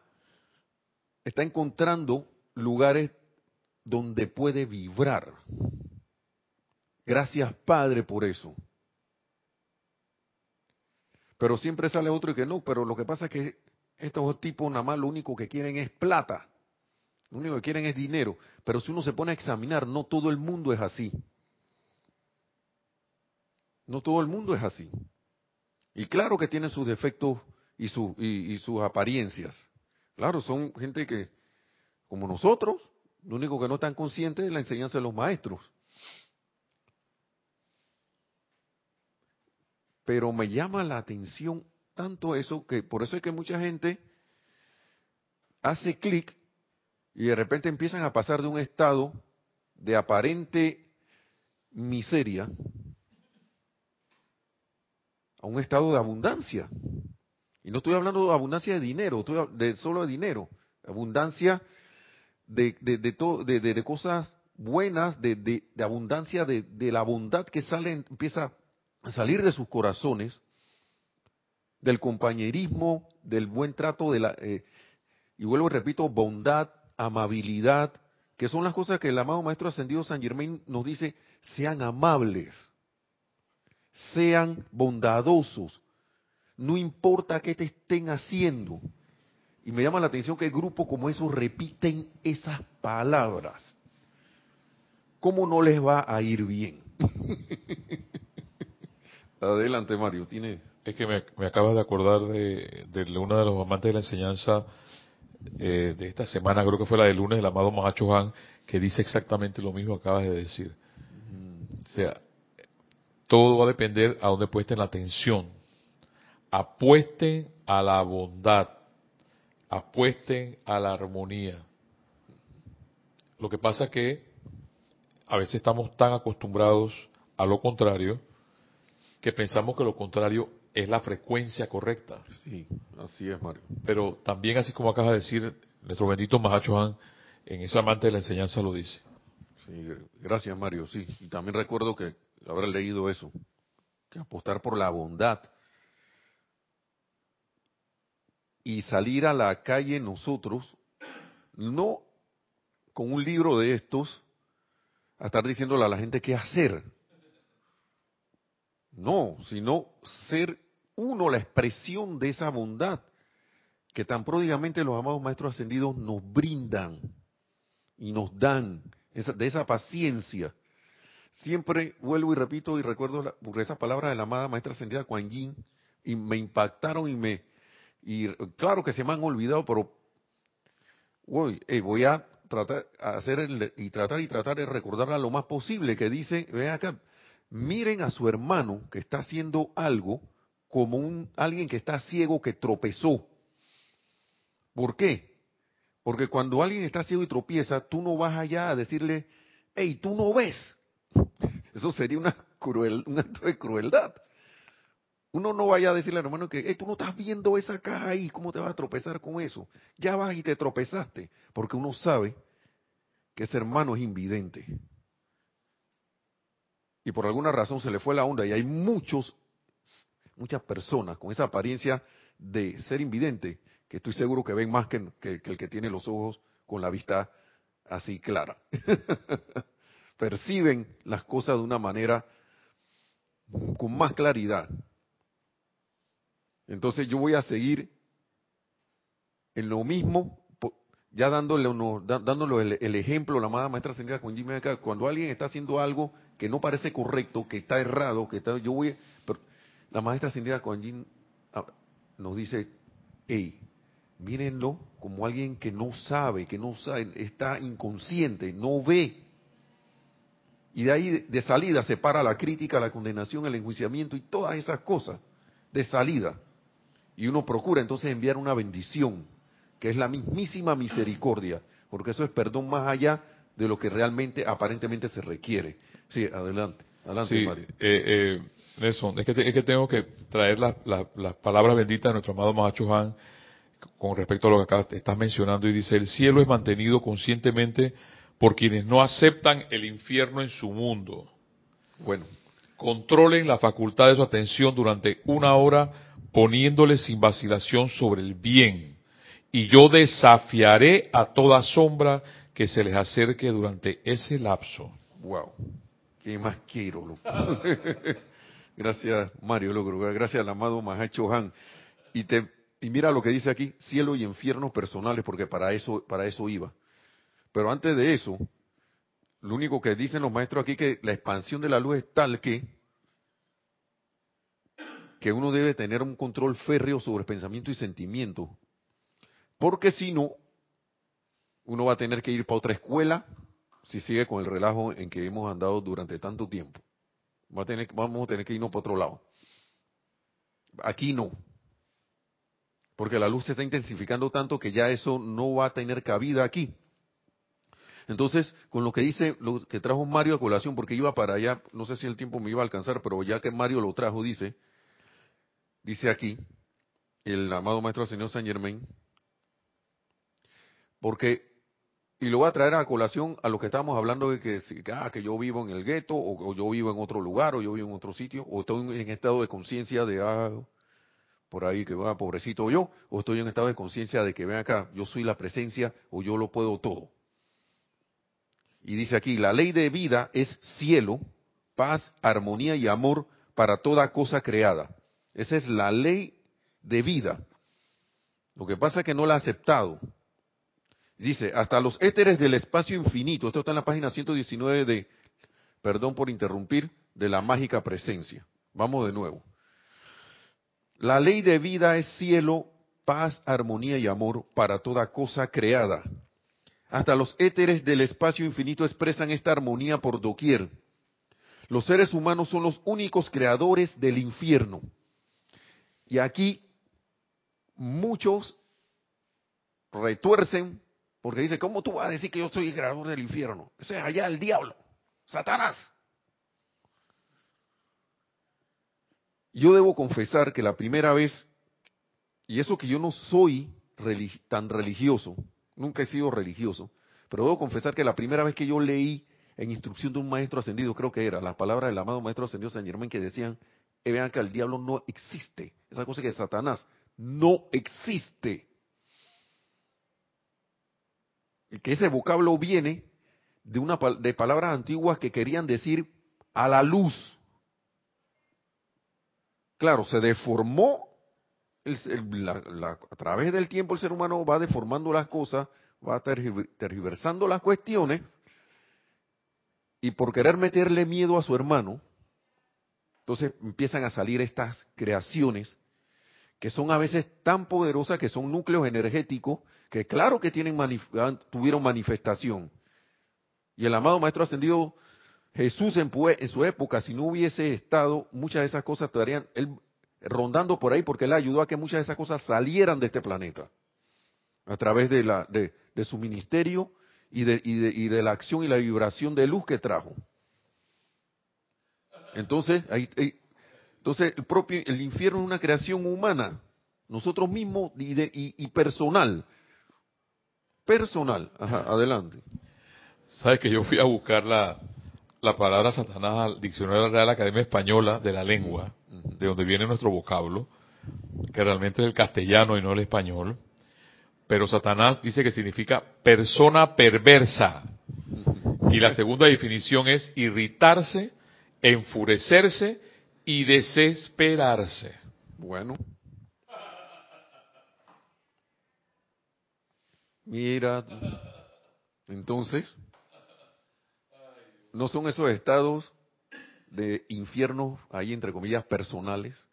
está encontrando lugares donde puede vibrar. Gracias Padre por eso. Pero siempre sale otro y que no, pero lo que pasa es que estos tipos nada más lo único que quieren es plata. Lo único que quieren es dinero. Pero si uno se pone a examinar, no todo el mundo es así. No todo el mundo es así. Y claro que tienen sus defectos y, y sus apariencias. Claro, son gente que, como nosotros, lo único que no están conscientes es la enseñanza de los maestros. Pero me llama la atención tanto eso que por eso es que mucha gente hace clic y de repente empiezan a pasar de un estado de aparente miseria a un estado de abundancia. Y no estoy hablando de abundancia de dinero, estoy de solo de dinero, abundancia de, de, de, cosas buenas, de, abundancia de, la bondad que sale, empieza salir de sus corazones, del compañerismo, del buen trato, de la, eh, y vuelvo y repito, bondad, amabilidad, que son las cosas que el amado Maestro Ascendido San Germain nos dice, sean amables, sean bondadosos, no importa qué te estén haciendo. Y me llama la atención que el grupo como esos repiten esas palabras. ¿Cómo no les va a ir bien? Adelante, Mario. Tiene. Es que me, me acabas de acordar de, de, uno de los amantes de la enseñanza eh, de esta semana, creo que fue la del lunes, el amado Mahacho Han, que dice exactamente lo mismo que acabas de decir. O sea, todo va a depender a dónde puesten la atención. apuesten a la bondad, apuesten a la armonía. Lo que pasa es que a veces estamos tan acostumbrados a lo contrario que pensamos que lo contrario es la frecuencia correcta. Sí, así es, Mario. Pero también, así como acaba de decir nuestro bendito Mahacho Han, en ese amante de la enseñanza lo dice. Sí, gracias, Mario. Sí, y también recuerdo que habré leído eso, que apostar por la bondad y salir a la calle nosotros, no con un libro de estos, a estar diciéndole a la gente qué hacer. No, sino ser uno la expresión de esa bondad que tan pródigamente los amados maestros ascendidos nos brindan y nos dan, de esa paciencia. Siempre vuelvo y repito y recuerdo la, esas palabras de la amada maestra ascendida Kuan Yin y me impactaron y me, y claro que se me han olvidado, pero voy, voy a tratar hacer el, y tratar y tratar de recordarla lo más posible que dice, vean acá, miren a su hermano que está haciendo algo como un alguien que está ciego que tropezó. ¿Por qué? Porque cuando alguien está ciego y tropieza, tú no vas allá a decirle, hey, tú no ves. Eso sería una cruel, un acto de crueldad. Uno no vaya a decirle al hermano que, hey, tú no estás viendo esa caja ahí, ¿cómo te vas a tropezar con eso? Ya vas y te tropezaste, porque uno sabe que ese hermano es invidente. Y por alguna razón se le fue la onda y hay muchos, muchas personas con esa apariencia de ser invidente que estoy seguro que ven más que, el que tiene los ojos con la vista así clara. Perciben las cosas de una manera con más claridad. Entonces yo voy a seguir en lo mismo, ya dándole, uno, dándole el, ejemplo, la amada maestra acá, cuando alguien está haciendo algo que no parece correcto, que está errado, que está, yo voy, pero la maestra con Jim ah, nos dice, hey, mírenlo como alguien que no sabe, que no sabe, está inconsciente, no ve. Y de ahí de salida se para la crítica, la condenación, el enjuiciamiento y todas esas cosas de salida. Y uno procura entonces enviar una bendición, que es la mismísima misericordia, porque eso es perdón más allá de lo que realmente aparentemente se requiere. Sí, adelante, adelante sí, Eh, eh, Nelson, es que, es que tengo que traer las palabras benditas de nuestro amado Mahacho Han con respecto a lo que acá estás mencionando y dice, el cielo es mantenido conscientemente por quienes no aceptan el infierno en su mundo. Bueno. Controlen la facultad de su atención durante una hora poniéndole sin vacilación sobre el bien. Y yo desafiaré a toda sombra que se les acerque durante ese lapso. Wow. ¿Qué más quiero, Gracias, Mario. Gracias al amado Mahacho Han. Y mira lo que dice aquí, cielo y infiernos personales, porque para eso, para eso iba. Pero antes de eso, lo único que dicen los maestros aquí que la expansión de la luz es tal que que uno debe tener un control férreo sobre pensamiento y sentimiento, porque si no, uno va a tener que ir para otra escuela si sigue con el relajo en que hemos andado durante tanto tiempo. Va a tener, vamos a tener que irnos para otro lado. Aquí no porque la luz se está intensificando tanto que ya eso no va a tener cabida aquí. Entonces, con lo que dice, lo que trajo Mario a colación, porque iba para allá, no sé si el tiempo me iba a alcanzar, pero ya que Mario lo trajo, dice, dice aquí, el amado maestro señor Saint Germain, porque, y lo voy a traer a colación a lo que estábamos hablando de que, ah, que yo vivo en el gueto, o, o, yo vivo en otro lugar, o yo vivo en otro sitio, o estoy en estado de conciencia de, ah, por ahí que va, pobrecito yo, o estoy en estado de conciencia de que ven acá, yo soy la presencia o yo lo puedo todo. Y dice aquí, la ley de vida es cielo, paz, armonía y amor para toda cosa creada. Esa es la ley de vida. Lo que pasa es que no la ha aceptado. Dice, hasta los éteres del espacio infinito, esto está en la página 119 de, perdón por interrumpir, de la mágica presencia. Vamos de nuevo. La ley de vida es cielo, paz, armonía y amor para toda cosa creada. Hasta los éteres del espacio infinito expresan esta armonía por doquier. Los seres humanos son los únicos creadores del infierno. Y aquí muchos retuercen porque dice, ¿cómo tú vas a decir que yo soy el creador del infierno? Ese es allá el diablo, Satanás. Yo debo confesar que la primera vez, y eso que yo no soy tan religioso, nunca he sido religioso, pero debo confesar que la primera vez que yo leí en instrucción de un maestro ascendido, creo que era las palabras del amado maestro ascendido San Germán que decían, eh, vean que el diablo no existe, esa cosa que es Satanás no existe. Y que ese vocablo viene de una de palabras antiguas que querían decir a la luz. Claro, se deformó a través del tiempo el ser humano va deformando las cosas, va tergiversando las cuestiones y por querer meterle miedo a su hermano, entonces empiezan a salir estas creaciones que son a veces tan poderosas que son núcleos energéticos que claro que tienen tuvieron manifestación. Y el amado Maestro Ascendido Jesús en, en, su época, si no hubiese estado, muchas de esas cosas estarían rondando por ahí porque él ayudó a que muchas de esas cosas salieran de este planeta a través de, la, de, su ministerio y de, y, de, y de la acción y la vibración de luz que trajo. Entonces, ahí, entonces el propio el infierno es una creación humana, nosotros mismos y personal. Personal, Ajá, adelante. Sabes que yo fui a buscar la, la palabra Satanás al diccionario de la Real Academia Española de la lengua, de donde viene nuestro vocablo, que realmente es el castellano y no el español. Pero Satanás dice que significa persona perversa. Y la segunda definición es irritarse, enfurecerse y desesperarse. Bueno. Mira, entonces, ¿no son esos estados de infierno ahí, entre comillas, personales?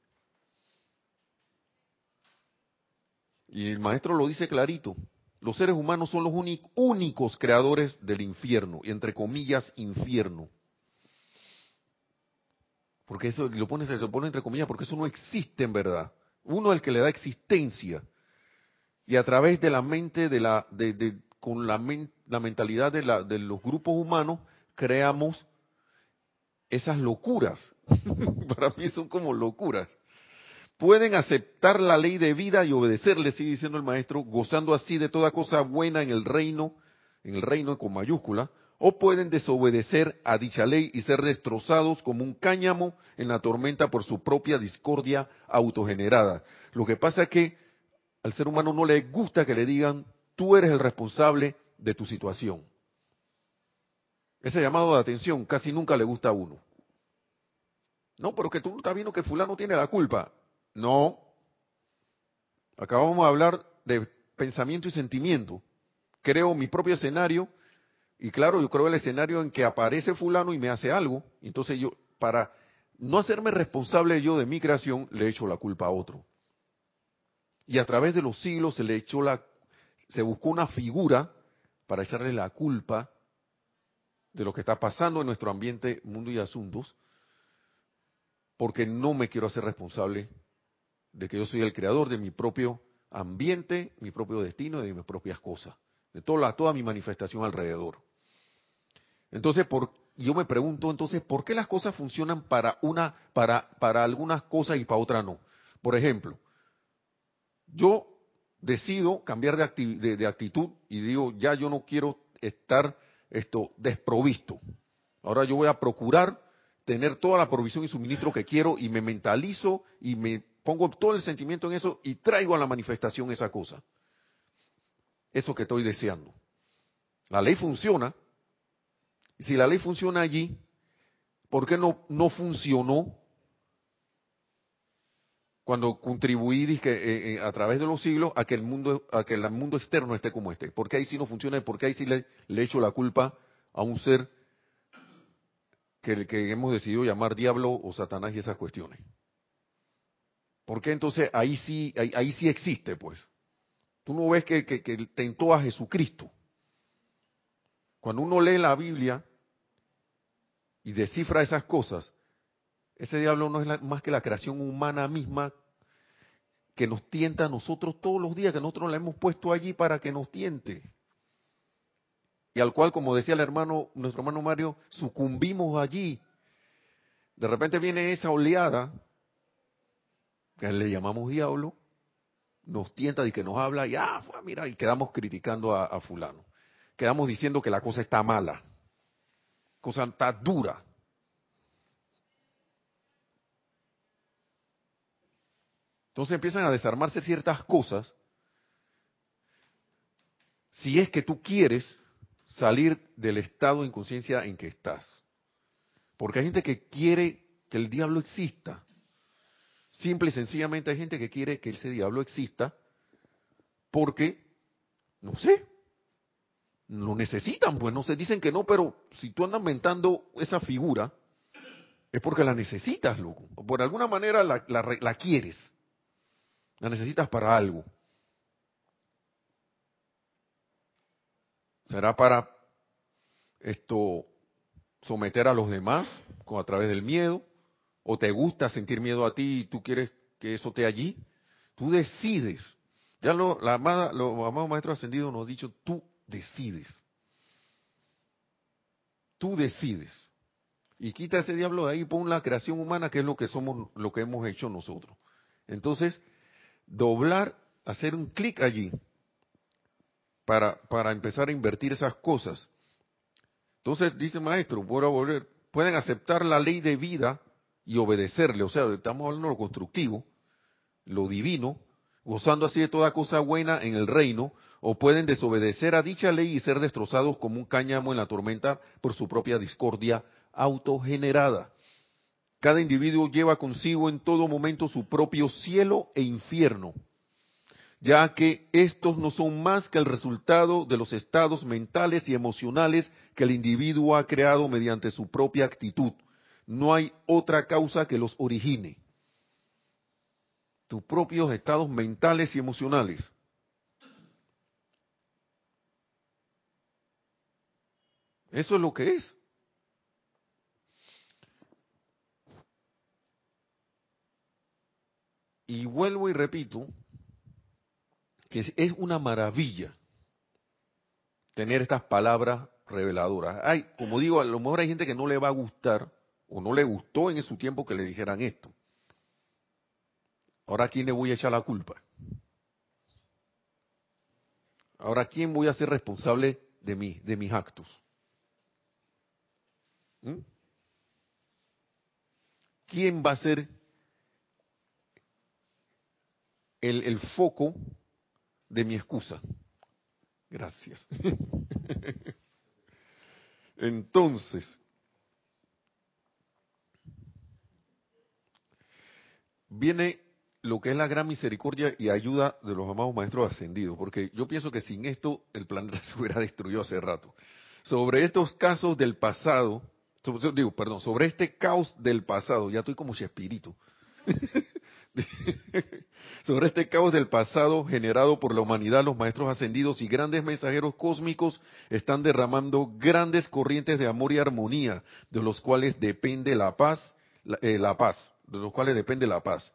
Y el maestro lo dice clarito. Los seres humanos son los únicos creadores del infierno, y entre comillas, infierno. Porque eso lo pones, se pone entre comillas, porque eso no existe en verdad. Uno es el que le da existencia. Y a través de la mente, de la, de, con la, la mentalidad de, la, de los grupos humanos, creamos esas locuras. Para mí son como locuras pueden aceptar la ley de vida y obedecerle, sigue diciendo el maestro, gozando así de toda cosa buena en el reino, en el reino con mayúscula, o pueden desobedecer a dicha ley y ser destrozados como un cáñamo en la tormenta por su propia discordia autogenerada. Lo que pasa es que al ser humano no le gusta que le digan, tú eres el responsable de tu situación. Ese llamado de atención casi nunca le gusta a uno. No, pero que tú estás viendo que fulano tiene la culpa. No. Acabamos de hablar de pensamiento y sentimiento. Creo mi propio escenario y claro, yo creo el escenario en que aparece fulano y me hace algo. Entonces yo, para no hacerme responsable yo de mi creación, le echo la culpa a otro. Y a través de los siglos se le echó la, se buscó una figura para echarle la culpa de lo que está pasando en nuestro ambiente, mundo y asuntos, porque no me quiero hacer responsable de que yo soy el creador de mi propio ambiente, mi propio destino y de mis propias cosas, de toda, toda mi manifestación alrededor. Entonces, por, yo me pregunto entonces, ¿por qué las cosas funcionan para una, para, para algunas cosas y para otras no? Por ejemplo, yo decido cambiar de, de, actitud y digo, ya yo no quiero estar esto desprovisto. Ahora yo voy a procurar tener toda la provisión y suministro que quiero y me mentalizo y me pongo todo el sentimiento en eso y traigo a la manifestación esa cosa. Eso que estoy deseando. La ley funciona. Si la ley funciona allí, ¿por qué no, no funcionó cuando contribuí eh, eh, a través de los siglos a que el mundo a que el mundo externo esté como esté? ¿Por qué ahí sí no funciona? ¿Por qué ahí sí le, le echo la culpa a un ser que, hemos decidido llamar diablo o satanás y esas cuestiones? Porque entonces ahí sí, ahí, sí existe, pues. Tú no ves que, que, tentó a Jesucristo. Cuando uno lee la Biblia y descifra esas cosas, ese diablo no es más que la creación humana misma que nos tienta a nosotros todos los días, que nosotros la hemos puesto allí para que nos tiente. Y al cual, como decía el hermano, nuestro hermano Mario, sucumbimos allí. De repente viene esa oleada, que le llamamos diablo, nos tienta y que nos habla, y ah, mira, y quedamos criticando a, a fulano. Quedamos diciendo que la cosa está mala, cosa está dura. Entonces empiezan a desarmarse ciertas cosas. Si es que tú quieres salir del estado de inconsciencia en que estás. Porque hay gente que quiere que el diablo exista. Simple y sencillamente hay gente que quiere que ese diablo exista porque, no sé, lo necesitan, pues no se dicen que no, pero si tú andas inventando esa figura, es porque la necesitas, loco. Por alguna manera la, la quieres. La necesitas para algo. ¿Será para esto someter a los demás a través del miedo? ¿O te gusta sentir miedo a ti y tú quieres que eso esté allí? Tú decides. Ya lo, la amada, los amados maestros ascendidos nos han dicho, tú decides. Tú decides. Y quita ese diablo de ahí y pon la creación humana, que es lo que somos, lo que hemos hecho nosotros. Entonces, doblar, hacer un clic allí para, para empezar a invertir esas cosas. Entonces, dice maestro, volver, pueden aceptar la ley de vida y obedecerle, o sea, estamos hablando de lo constructivo, lo divino, gozando así de toda cosa buena en el reino, o pueden desobedecer a dicha ley y ser destrozados como un cáñamo en la tormenta por su propia discordia autogenerada. Cada individuo lleva consigo en todo momento su propio cielo e infierno, ya que estos no son más que el resultado de los estados mentales y emocionales que el individuo ha creado mediante su propia actitud. No hay otra causa que los origine. Tus propios estados mentales y emocionales. Eso es lo que es. Y vuelvo y repito que es una maravilla tener estas palabras reveladoras. Hay, como digo, a lo mejor hay gente que no le va a gustar o no le gustó en su tiempo que le dijeran esto. Ahora, ¿a quién le voy a echar la culpa? Ahora, ¿quién voy a ser responsable de mí, de mis actos? ¿Mm? ¿Quién va a ser el, el foco de mi excusa. Gracias. Entonces, viene lo que es la gran misericordia y ayuda de los amados maestros ascendidos, porque yo pienso que sin esto el planeta se hubiera destruido hace rato. Sobre estos casos del pasado, digo, perdón, sobre este caos del pasado, ya estoy como espíritu. sobre este caos del pasado generado por la humanidad, los maestros ascendidos y grandes mensajeros cósmicos están derramando grandes corrientes de amor y armonía, de los cuales depende la paz, la, eh, paz, de los cuales depende la paz.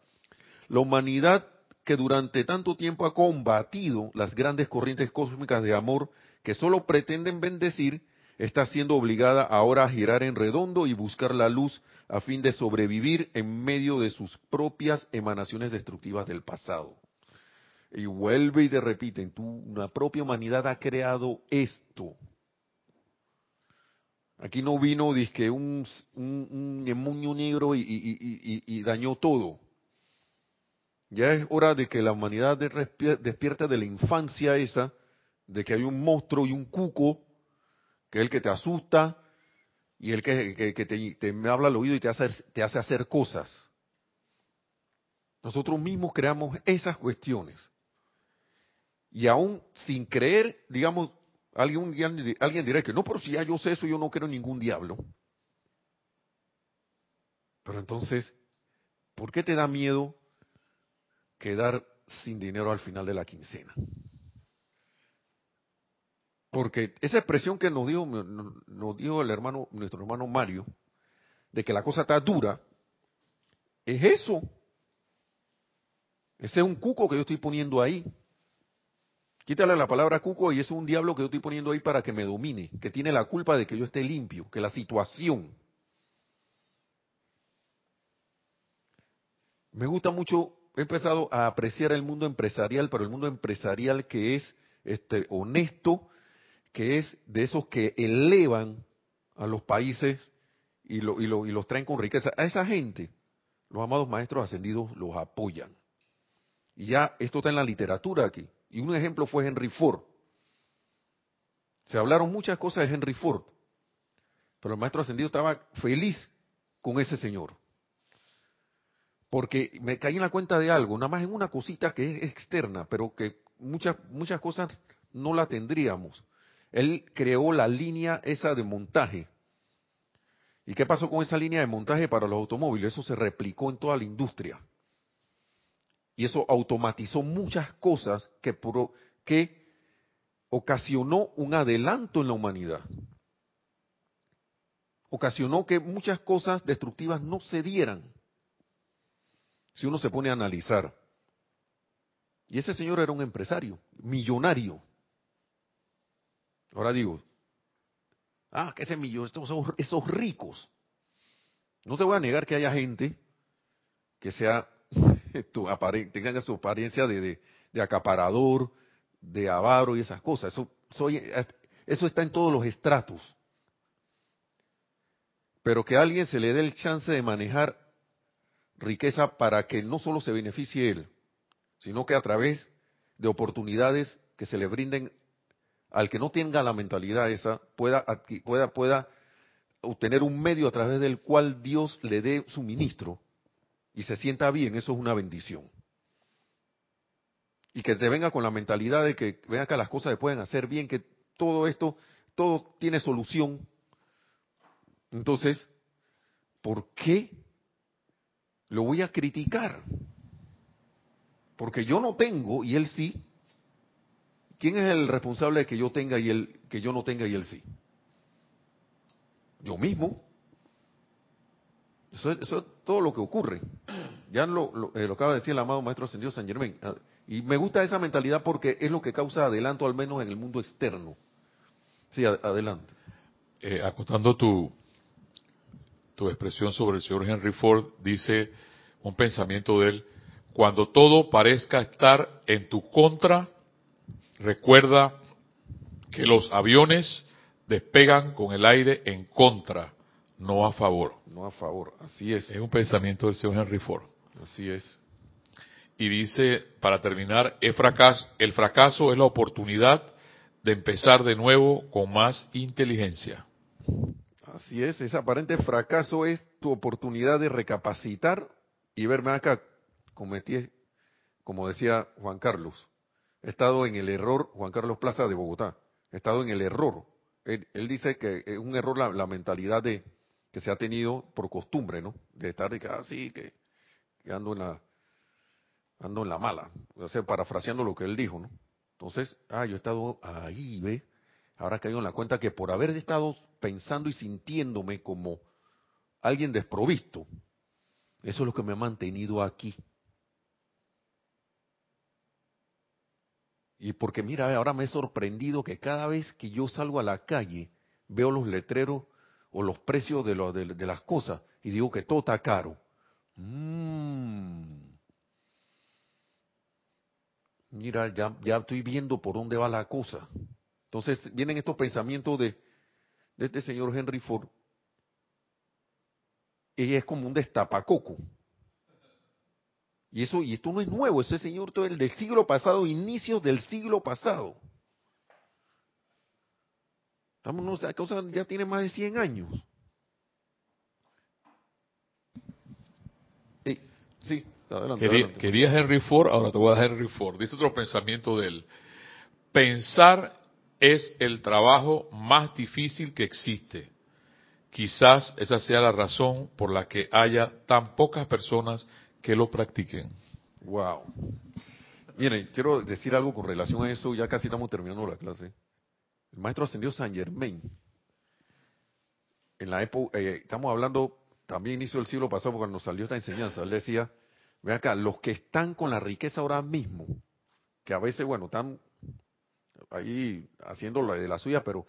La humanidad que durante tanto tiempo ha combatido las grandes corrientes cósmicas de amor que solo pretenden bendecir, está siendo obligada ahora a girar en redondo y buscar la luz a fin de sobrevivir en medio de sus propias emanaciones destructivas del pasado. Y vuelve y te repite, tu, una propia humanidad ha creado esto. Aquí no vino dizque un, un, un negro y, y, y, dañó todo. Ya es hora de que la humanidad despierta de la infancia esa, de que hay un monstruo y un cuco, que es el que te asusta, y el que, te, me habla al oído y te hace, te hace hacer cosas. Nosotros mismos creamos esas cuestiones. Y aún sin creer, digamos, alguien, alguien dirá que no, pero si ya yo sé eso, yo no creo ningún diablo. Pero entonces, ¿por qué te da miedo quedar sin dinero al final de la quincena? Porque esa expresión que nos dio, nos dio el hermano, nuestro hermano Mario, de que la cosa está dura, es eso. Ese es un cuco que yo estoy poniendo ahí. Quítale la palabra cuco y es un diablo que yo estoy poniendo ahí para que me domine, que tiene la culpa de que yo esté limpio, que la situación. Me gusta mucho, he empezado a apreciar el mundo empresarial, pero el mundo empresarial que es este, honesto, que es de esos que elevan a los países y, lo, y, lo, y los traen con riqueza. A esa gente, los amados maestros ascendidos los apoyan. Y ya esto está en la literatura aquí. Y un ejemplo fue Henry Ford. Se hablaron muchas cosas de Henry Ford, pero el maestro ascendido estaba feliz con ese señor. Porque me caí en la cuenta de algo, nada más en una cosita que es externa, pero que muchas, muchas cosas no la tendríamos. Él creó la línea esa de montaje. ¿Y qué pasó con esa línea de montaje para los automóviles? Eso se replicó en toda la industria. Y eso automatizó muchas cosas que, que ocasionó un adelanto en la humanidad. Ocasionó que muchas cosas destructivas no se dieran. Si uno se pone a analizar. Y ese señor era un empresario, millonario. Ahora digo, ah, que ese millón, esos, esos ricos. No te voy a negar que haya gente que sea, tenga su apariencia de, de, acaparador, de avaro y esas cosas. Eso, soy, eso está en todos los estratos. Pero que a alguien se le dé el chance de manejar riqueza para que no solo se beneficie él, sino que a través de oportunidades que se le brinden al que no tenga la mentalidad esa, pueda, pueda, pueda obtener un medio a través del cual Dios le dé suministro y se sienta bien, eso es una bendición. Y que te venga con la mentalidad de que vea que las cosas se pueden hacer bien, que todo esto, todo tiene solución. Entonces, ¿por qué lo voy a criticar? Porque yo no tengo y él sí. ¿Quién es el responsable de que yo tenga y él que yo no tenga y él sí? Yo mismo. Eso, es todo lo que ocurre. Ya lo, eh, lo, acaba de decir el amado Maestro Ascendido San Germán. Ah, y me gusta esa mentalidad porque es lo que causa adelanto, al menos en el mundo externo. Sí, adelante. Eh, acotando tu, tu expresión sobre el señor Henry Ford, dice un pensamiento de él, cuando todo parezca estar en tu contra, recuerda que los aviones despegan con el aire en contra, no a favor. No a favor, así es. Es un pensamiento del señor Henry Ford. Así es. Y dice, para terminar, el fracaso, el fracaso es la oportunidad de empezar de nuevo con más inteligencia. Así es, ese aparente fracaso es tu oportunidad de recapacitar y verme acá, cometí, como decía Juan Carlos, he estado en el error, Juan Carlos Plaza de Bogotá, he estado en el error. Él, dice que es un error la, mentalidad de que se ha tenido por costumbre, ¿no? De estar así, ah, que, ando en la ando en la mala, o sea, parafraseando lo que él dijo, ¿no? Entonces, ah, yo he estado ahí, ¿ve? Ahora caigo en la cuenta que por haber estado pensando y sintiéndome como alguien desprovisto, eso es lo que me ha mantenido aquí. Y porque mira, ahora me he sorprendido que cada vez que yo salgo a la calle, veo los letreros o los precios de, las cosas y digo que todo está caro. Mm. Mira, ya, ya estoy viendo por dónde va la cosa. Entonces vienen estos pensamientos de, de este señor Henry Ford. Y es como un destapacoco. Y eso, y esto no es nuevo, ese señor todo el del siglo pasado, inicios del siglo pasado. Estamos, la cosa ya tiene más de 100 años. sí, adelante, quería, Henry Ford, ahora te voy a dar Henry Ford. Dice otro pensamiento de él. Pensar es el trabajo más difícil que existe. Quizás esa sea la razón por la que haya tan pocas personas que lo practiquen. Wow. Miren, quiero decir algo con relación a eso, ya casi estamos terminando la clase. El maestro ascendió San Germain. En la época, eh, estamos hablando también inicio del siglo pasado, cuando salió esta enseñanza, él decía, Ve acá, los que están con la riqueza ahora mismo, que a veces, bueno, están ahí haciendo la de la suya, pero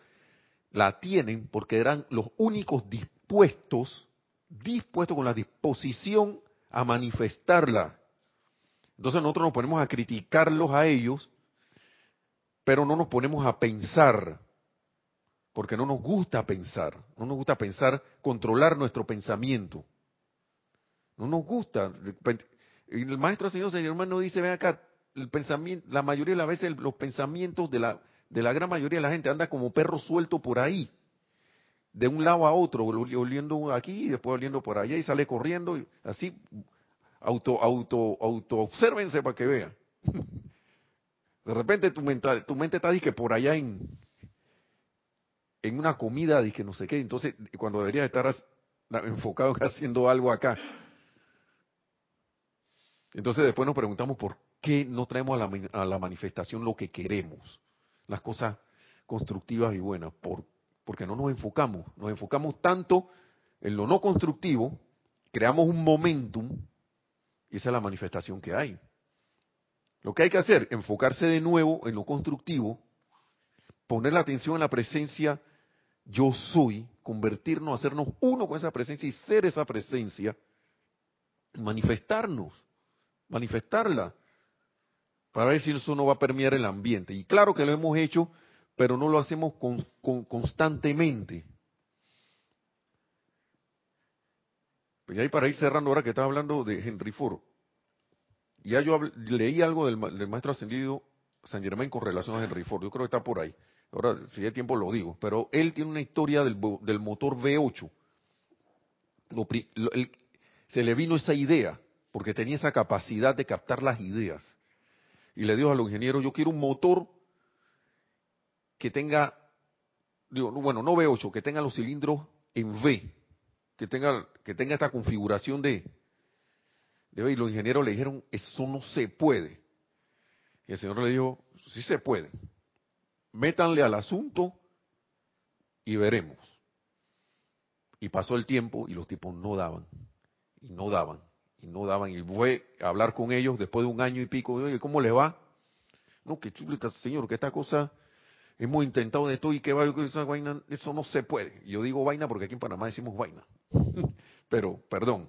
la tienen porque eran los únicos dispuestos, dispuestos con la disposición a manifestarla. Entonces nosotros nos ponemos a criticarlos a ellos, pero no nos ponemos a pensar, porque no nos gusta pensar, no nos gusta pensar, controlar nuestro pensamiento. No nos gusta. El maestro señor señor hermano dice, ven acá, el pensamiento, la mayoría de las veces los pensamientos de la, de la gran mayoría de la gente anda como perro suelto por ahí, de un lado a otro, oliendo aquí y después oliendo por allá y sale corriendo, así, auto, auto, auto, obsérvense para que vean. De repente tu, mental, tu mente está que por allá en, en una comida, que no sé qué, entonces cuando deberías estar enfocado haciendo algo acá. Entonces después nos preguntamos por qué no traemos a la, a la manifestación lo que queremos las cosas constructivas y buenas, por, porque no nos enfocamos, nos enfocamos tanto en lo no constructivo, creamos un momentum y esa es la manifestación que hay. Lo que hay que hacer, enfocarse de nuevo en lo constructivo, poner la atención en la presencia yo soy, convertirnos, hacernos uno con esa presencia y ser esa presencia, manifestarnos, manifestarla para ver si eso no va a permear el ambiente. Y claro que lo hemos hecho, pero no lo hacemos con, constantemente. Pues ahí para ir cerrando ahora que estaba hablando de Henry Ford. Ya yo leí algo del, maestro ascendido San Germain con relación a Henry Ford. Yo creo que está por ahí. Ahora, si hay tiempo lo digo. Pero él tiene una historia del, motor V8. se le vino esa idea, porque tenía esa capacidad de captar las ideas y le dijo a los ingenieros, yo quiero un motor que tenga, digo, bueno, no V8, que tenga los cilindros en V, que tenga, que tenga esta configuración de. Y los ingenieros le dijeron, eso no se puede. Y el señor le dijo, sí se puede. Métanle al asunto y veremos. Y pasó el tiempo y los tipos no daban. Y no daban y no daban. Y voy a hablar con ellos después de un año y pico. Oye, ¿cómo le va? No, que chuleta, señor, que esta cosa hemos intentado de esto y que esa vaina, eso no se puede. Yo digo vaina porque aquí en Panamá decimos vaina. pero, perdón,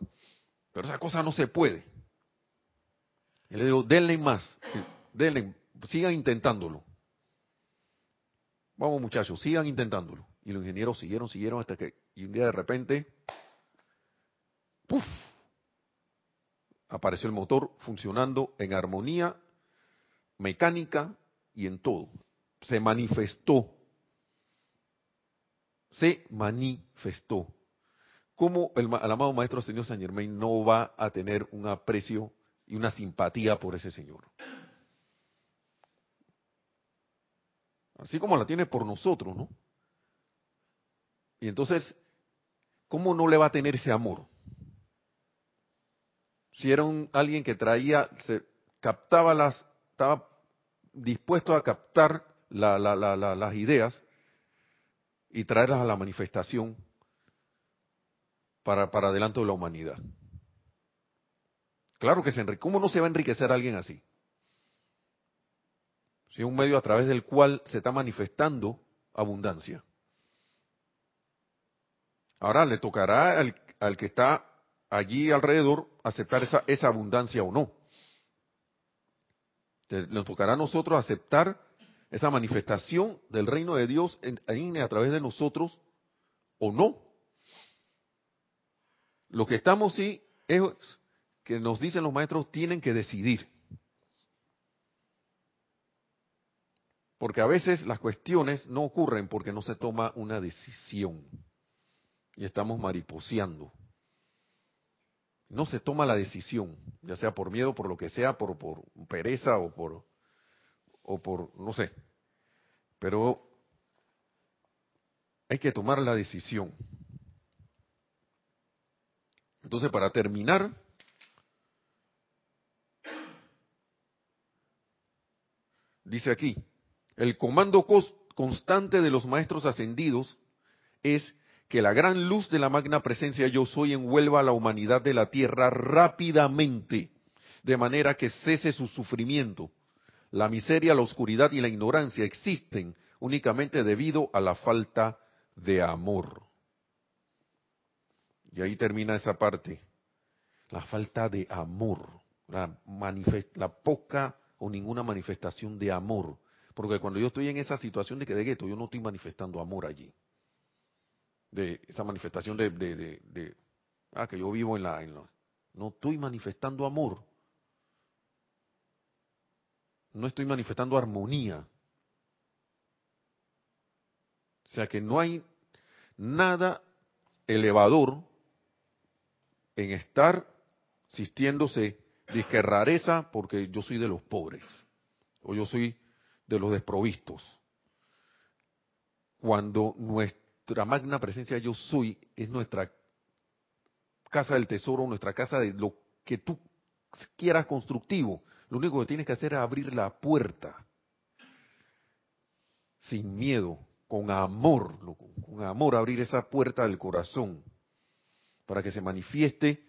pero esa cosa no se puede. Y le digo, denle más, denle, sigan intentándolo. Vamos muchachos, sigan intentándolo. Y los ingenieros siguieron, siguieron hasta que, y un día de repente, ¡puf! apareció el motor funcionando en armonía mecánica y en todo. Se manifestó. Se manifestó. ¿Cómo el, amado Maestro Señor San Germain no va a tener un aprecio y una simpatía por ese Señor? Así como la tiene por nosotros, ¿no? Y entonces, ¿cómo no le va a tener ese amor? si era un, alguien que traía, se captaba las, estaba dispuesto a captar las ideas y traerlas a la manifestación para, para adelanto de la humanidad. Claro que se enriquece. ¿Cómo no se va a enriquecer alguien así? Si es un medio a través del cual se está manifestando abundancia. Ahora le tocará al, al que está allí alrededor aceptar esa, esa abundancia o no. Nos tocará a nosotros aceptar esa manifestación del reino de Dios en, a través de nosotros o no. Lo que estamos sí es que nos dicen los maestros tienen que decidir. Porque a veces las cuestiones no ocurren porque no se toma una decisión y estamos mariposeando no se toma la decisión, ya sea por miedo, por lo que sea, por, por pereza o por, o por, no sé. Pero hay que tomar la decisión. Entonces, para terminar, dice aquí, el comando constante de los maestros ascendidos es que la gran luz de la magna presencia yo soy envuelva a la humanidad de la tierra rápidamente, de manera que cese su sufrimiento. La miseria, la oscuridad y la ignorancia existen únicamente debido a la falta de amor. Y ahí termina esa parte. La falta de amor, la, la poca o ninguna manifestación de amor. Porque cuando yo estoy en esa situación de que de gueto, yo no estoy manifestando amor allí. De esa manifestación de, de, ah, que yo vivo en la, no estoy manifestando amor. No estoy manifestando armonía. O sea que no hay nada elevador en estar sintiéndose disque rareza porque yo soy de los pobres o yo soy de los desprovistos. Cuando nuestra magna presencia yo soy es nuestra casa del tesoro, nuestra casa de lo que tú quieras constructivo, lo único que tienes que hacer es abrir la puerta sin miedo, con amor, con amor abrir esa puerta del corazón para que se manifieste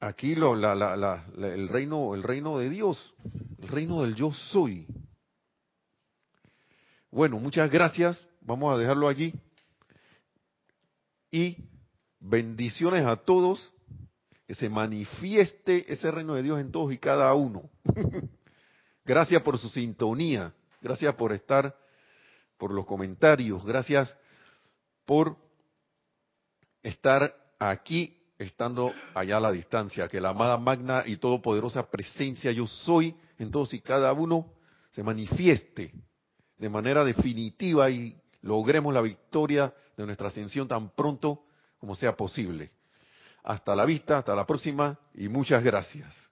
aquí lo, el reino el reino de Dios, el reino del yo soy. Bueno, muchas gracias. Vamos a dejarlo allí. Y bendiciones a todos. Que se manifieste ese reino de Dios en todos y cada uno. gracias por su sintonía. Gracias por estar, por los comentarios. Gracias por estar aquí estando allá a la distancia, que la amada magna y todopoderosa presencia yo soy en todos y cada uno se manifieste de manera definitiva y logremos la victoria de nuestra ascensión tan pronto como sea posible. Hasta la vista, hasta la próxima y muchas gracias.